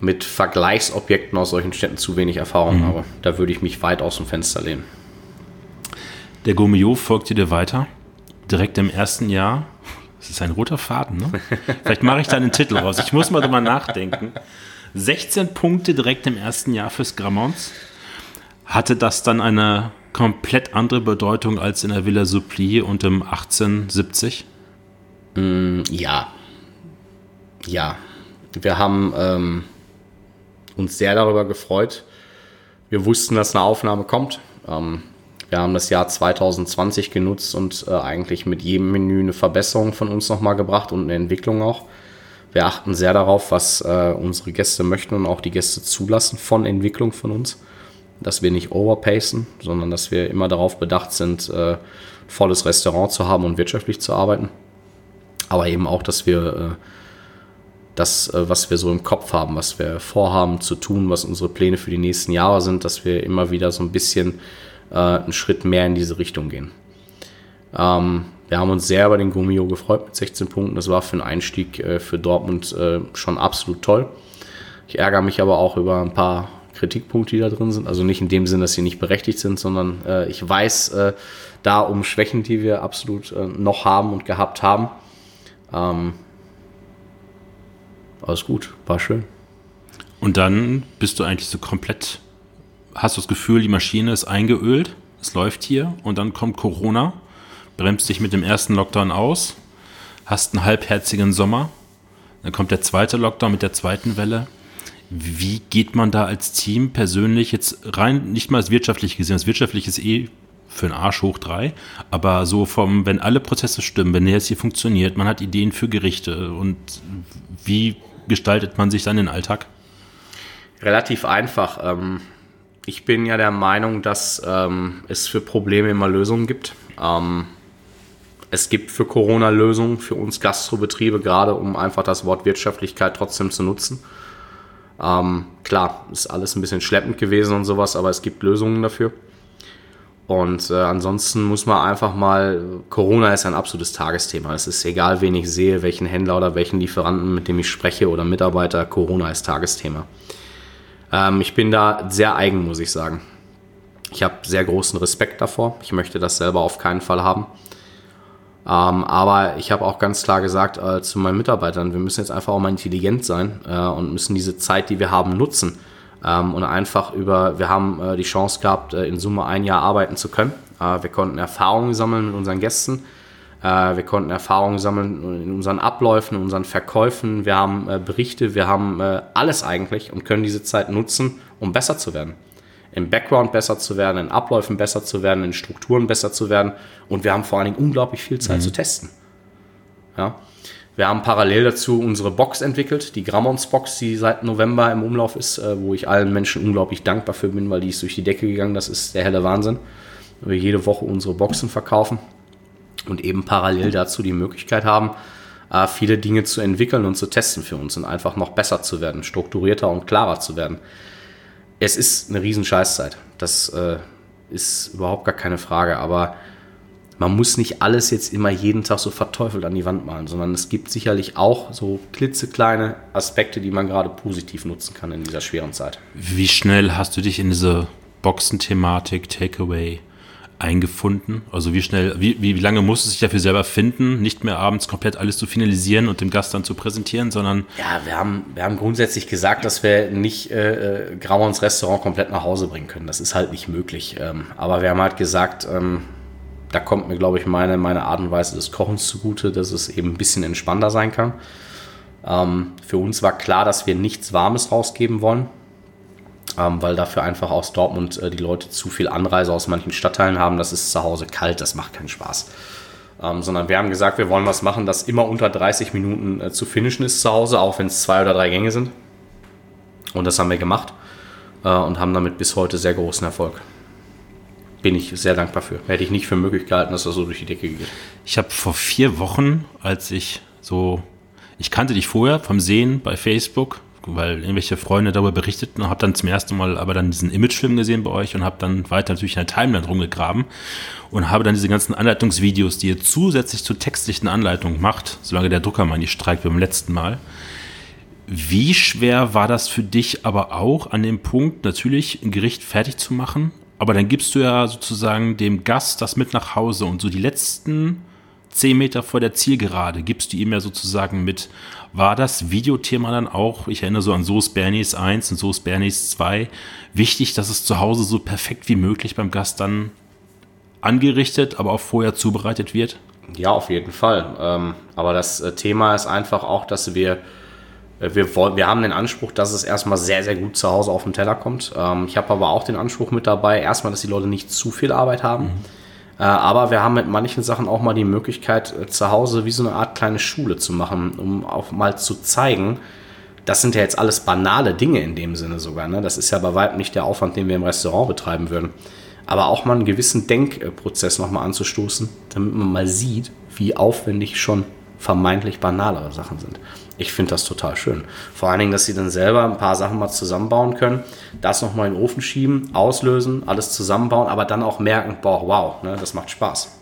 mit Vergleichsobjekten aus solchen Städten zu wenig Erfahrung mhm. habe. Da würde ich mich weit aus dem Fenster lehnen. Der Gourmillot folgte dir weiter. Direkt im ersten Jahr. Das ist ein roter Faden, ne? Vielleicht mache ich da einen Titel raus. Ich muss mal drüber nachdenken. 16 Punkte direkt im ersten Jahr fürs Grammons. Hatte das dann eine komplett andere Bedeutung als in der Villa Suppli und im 1870? Mm, ja. Ja. Wir haben ähm, uns sehr darüber gefreut. Wir wussten, dass eine Aufnahme kommt. Ähm, wir haben das Jahr 2020 genutzt und äh, eigentlich mit jedem Menü eine Verbesserung von uns nochmal gebracht und eine Entwicklung auch. Wir achten sehr darauf, was äh, unsere Gäste möchten und auch die Gäste zulassen von Entwicklung von uns. Dass wir nicht overpacen, sondern dass wir immer darauf bedacht sind, äh, volles Restaurant zu haben und wirtschaftlich zu arbeiten aber eben auch, dass wir äh, das, äh, was wir so im Kopf haben, was wir vorhaben zu tun, was unsere Pläne für die nächsten Jahre sind, dass wir immer wieder so ein bisschen äh, einen Schritt mehr in diese Richtung gehen. Ähm, wir haben uns sehr über den Gummio gefreut mit 16 Punkten. Das war für einen Einstieg äh, für Dortmund äh, schon absolut toll. Ich ärgere mich aber auch über ein paar Kritikpunkte, die da drin sind. Also nicht in dem Sinn, dass sie nicht berechtigt sind, sondern äh, ich weiß da um Schwächen, die wir absolut noch haben und gehabt haben. Ähm, alles gut, war schön. Und dann bist du eigentlich so komplett, hast du das Gefühl, die Maschine ist eingeölt, es läuft hier und dann kommt Corona, bremst dich mit dem ersten Lockdown aus, hast einen halbherzigen Sommer, dann kommt der zweite Lockdown mit der zweiten Welle. Wie geht man da als Team persönlich jetzt rein, nicht mal als wirtschaftlich gesehen, das wirtschaftliche ist eh für einen Arsch hoch drei. Aber so vom, wenn alle Prozesse stimmen, wenn der jetzt hier funktioniert, man hat Ideen für Gerichte und wie gestaltet man sich dann den Alltag? Relativ einfach. Ähm, ich bin ja der Meinung, dass ähm, es für Probleme immer Lösungen gibt. Ähm, es gibt für Corona Lösungen für uns Gastrobetriebe, gerade um einfach das Wort Wirtschaftlichkeit trotzdem zu nutzen. Klar, ist alles ein bisschen schleppend gewesen und sowas, aber es gibt Lösungen dafür. Und äh, ansonsten muss man einfach mal, Corona ist ein absolutes Tagesthema. Es ist egal, wen ich sehe, welchen Händler oder welchen Lieferanten, mit dem ich spreche oder Mitarbeiter, Corona ist Tagesthema. Ähm, ich bin da sehr eigen, muss ich sagen. Ich habe sehr großen Respekt davor. Ich möchte das selber auf keinen Fall haben. Ähm, aber ich habe auch ganz klar gesagt äh, zu meinen Mitarbeitern, wir müssen jetzt einfach auch mal intelligent sein äh, und müssen diese Zeit, die wir haben, nutzen ähm, und einfach über, wir haben äh, die Chance gehabt, äh, in Summe ein Jahr arbeiten zu können. Äh, wir konnten Erfahrungen sammeln mit unseren Gästen. Äh, wir konnten Erfahrungen sammeln in unseren Abläufen, in unseren Verkäufen. Wir haben äh, Berichte, wir haben äh, alles eigentlich und können diese Zeit nutzen, um besser zu werden. Im Background besser zu werden, in Abläufen besser zu werden, in Strukturen besser zu werden. Und wir haben vor allen Dingen unglaublich viel Zeit mhm. zu testen. Ja. Wir haben parallel dazu unsere Box entwickelt, die Grammons Box, die seit November im Umlauf ist, äh, wo ich allen Menschen unglaublich dankbar für bin, weil die ist durch die Decke gegangen. Das ist der helle Wahnsinn. Wir jede Woche unsere Boxen verkaufen und eben parallel dazu die Möglichkeit haben, äh, viele Dinge zu entwickeln und zu testen für uns und einfach noch besser zu werden, strukturierter und klarer zu werden. Es ist eine riesen Scheißzeit. Das äh, ist überhaupt gar keine Frage, aber man muss nicht alles jetzt immer jeden Tag so verteufelt an die Wand malen, sondern es gibt sicherlich auch so klitzekleine Aspekte, die man gerade positiv nutzen kann in dieser schweren Zeit. Wie schnell hast du dich in diese Boxen-Thematik, Takeaway eingefunden? Also wie schnell, wie, wie lange musst du sich dafür selber finden, nicht mehr abends komplett alles zu finalisieren und dem Gast dann zu präsentieren, sondern. Ja, wir haben, wir haben grundsätzlich gesagt, dass wir nicht äh, äh Grauons Restaurant komplett nach Hause bringen können. Das ist halt nicht möglich. Ähm, aber wir haben halt gesagt, ähm, da kommt mir, glaube ich, meine, meine Art und Weise des Kochens zugute, dass es eben ein bisschen entspannter sein kann. Ähm, für uns war klar, dass wir nichts Warmes rausgeben wollen, ähm, weil dafür einfach aus Dortmund äh, die Leute zu viel Anreise aus manchen Stadtteilen haben. Das ist zu Hause kalt, das macht keinen Spaß. Ähm, sondern wir haben gesagt, wir wollen was machen, das immer unter 30 Minuten äh, zu finishen ist zu Hause, auch wenn es zwei oder drei Gänge sind. Und das haben wir gemacht äh, und haben damit bis heute sehr großen Erfolg bin ich sehr dankbar für. Hätte ich nicht für möglich gehalten, dass das so durch die Decke geht. Ich habe vor vier Wochen, als ich so, ich kannte dich vorher vom Sehen bei Facebook, weil irgendwelche Freunde darüber berichteten und habe dann zum ersten Mal aber dann diesen Imagefilm gesehen bei euch und habe dann weiter natürlich in der Timeline rumgegraben und habe dann diese ganzen Anleitungsvideos, die ihr zusätzlich zur textlichen Anleitung macht, solange der Drucker mal nicht streikt beim letzten Mal. Wie schwer war das für dich aber auch an dem Punkt, natürlich ein Gericht fertig zu machen aber dann gibst du ja sozusagen dem Gast das mit nach Hause und so die letzten zehn Meter vor der Zielgerade gibst du ihm ja sozusagen mit. War das Videothema dann auch, ich erinnere so an Soße Bernies 1 und Soße Bernies 2, wichtig, dass es zu Hause so perfekt wie möglich beim Gast dann angerichtet, aber auch vorher zubereitet wird? Ja, auf jeden Fall. Ähm, aber das äh, Thema ist einfach auch, dass wir äh, wir, wir haben den Anspruch, dass es erstmal sehr, sehr gut zu Hause auf den Teller kommt. Ähm, ich habe aber auch den Anspruch mit dabei, erstmal, dass die Leute nicht zu viel Arbeit haben. Mhm. Äh, aber wir haben mit manchen Sachen auch mal die Möglichkeit, äh, zu Hause wie so eine Art kleine Schule zu machen, um auch mal zu zeigen, das sind ja jetzt alles banale Dinge in dem Sinne sogar. Ne? Das ist ja bei weitem nicht der Aufwand, den wir im Restaurant betreiben würden. Aber auch mal einen gewissen Denkprozess nochmal anzustoßen, damit man mal sieht, wie aufwendig schon vermeintlich banalere Sachen sind. Ich finde das total schön. Vor allen Dingen, dass sie dann selber ein paar Sachen mal zusammenbauen können, das nochmal in den Ofen schieben, auslösen, alles zusammenbauen, aber dann auch merken, boah, wow, ne, das macht Spaß.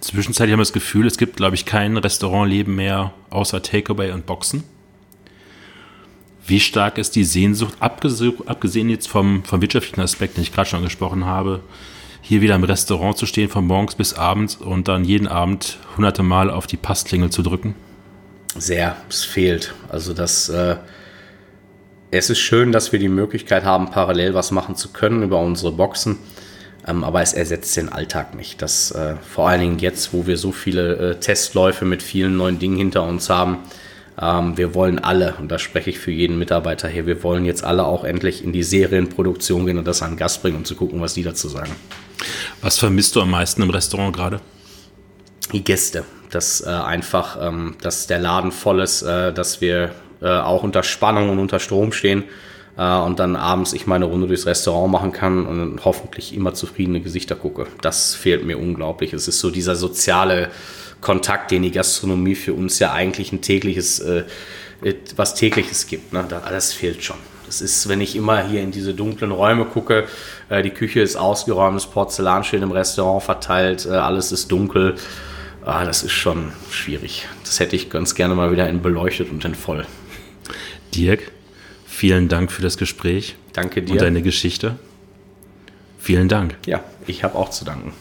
Zwischenzeitlich haben wir das Gefühl, es gibt, glaube ich, kein Restaurantleben mehr außer Takeaway und Boxen. Wie stark ist die Sehnsucht, abgesehen jetzt vom, vom wirtschaftlichen Aspekt, den ich gerade schon angesprochen habe, hier wieder im Restaurant zu stehen, von morgens bis abends und dann jeden Abend hunderte Mal auf die Passklingel zu drücken? sehr. Es fehlt. Also das, äh, es ist schön, dass wir die Möglichkeit haben, parallel was machen zu können über unsere Boxen. Ähm, aber es ersetzt den Alltag nicht. Das, äh, vor allen Dingen jetzt, wo wir so viele äh, Testläufe mit vielen neuen Dingen hinter uns haben. Ähm, wir wollen alle, und da spreche ich für jeden Mitarbeiter hier, wir wollen jetzt alle auch endlich in die Serienproduktion gehen und das an Gast bringen, um zu gucken, was die dazu sagen. Was vermisst du am meisten im Restaurant gerade? Die Gäste dass äh, einfach, ähm, dass der Laden voll ist, äh, dass wir äh, auch unter Spannung und unter Strom stehen äh, und dann abends ich meine Runde durchs Restaurant machen kann und hoffentlich immer zufriedene Gesichter gucke. Das fehlt mir unglaublich. Es ist so dieser soziale Kontakt, den die Gastronomie für uns ja eigentlich ein tägliches, äh, was tägliches gibt. Ne? Das fehlt schon. das ist, wenn ich immer hier in diese dunklen Räume gucke, äh, die Küche ist ausgeräumt, das Porzellan steht im Restaurant verteilt, äh, alles ist dunkel. Ah, das ist schon schwierig. Das hätte ich ganz gerne mal wieder in beleuchtet und in voll. Dirk, vielen Dank für das Gespräch. Danke dir. Und deine Geschichte. Vielen Dank. Ja, ich habe auch zu danken.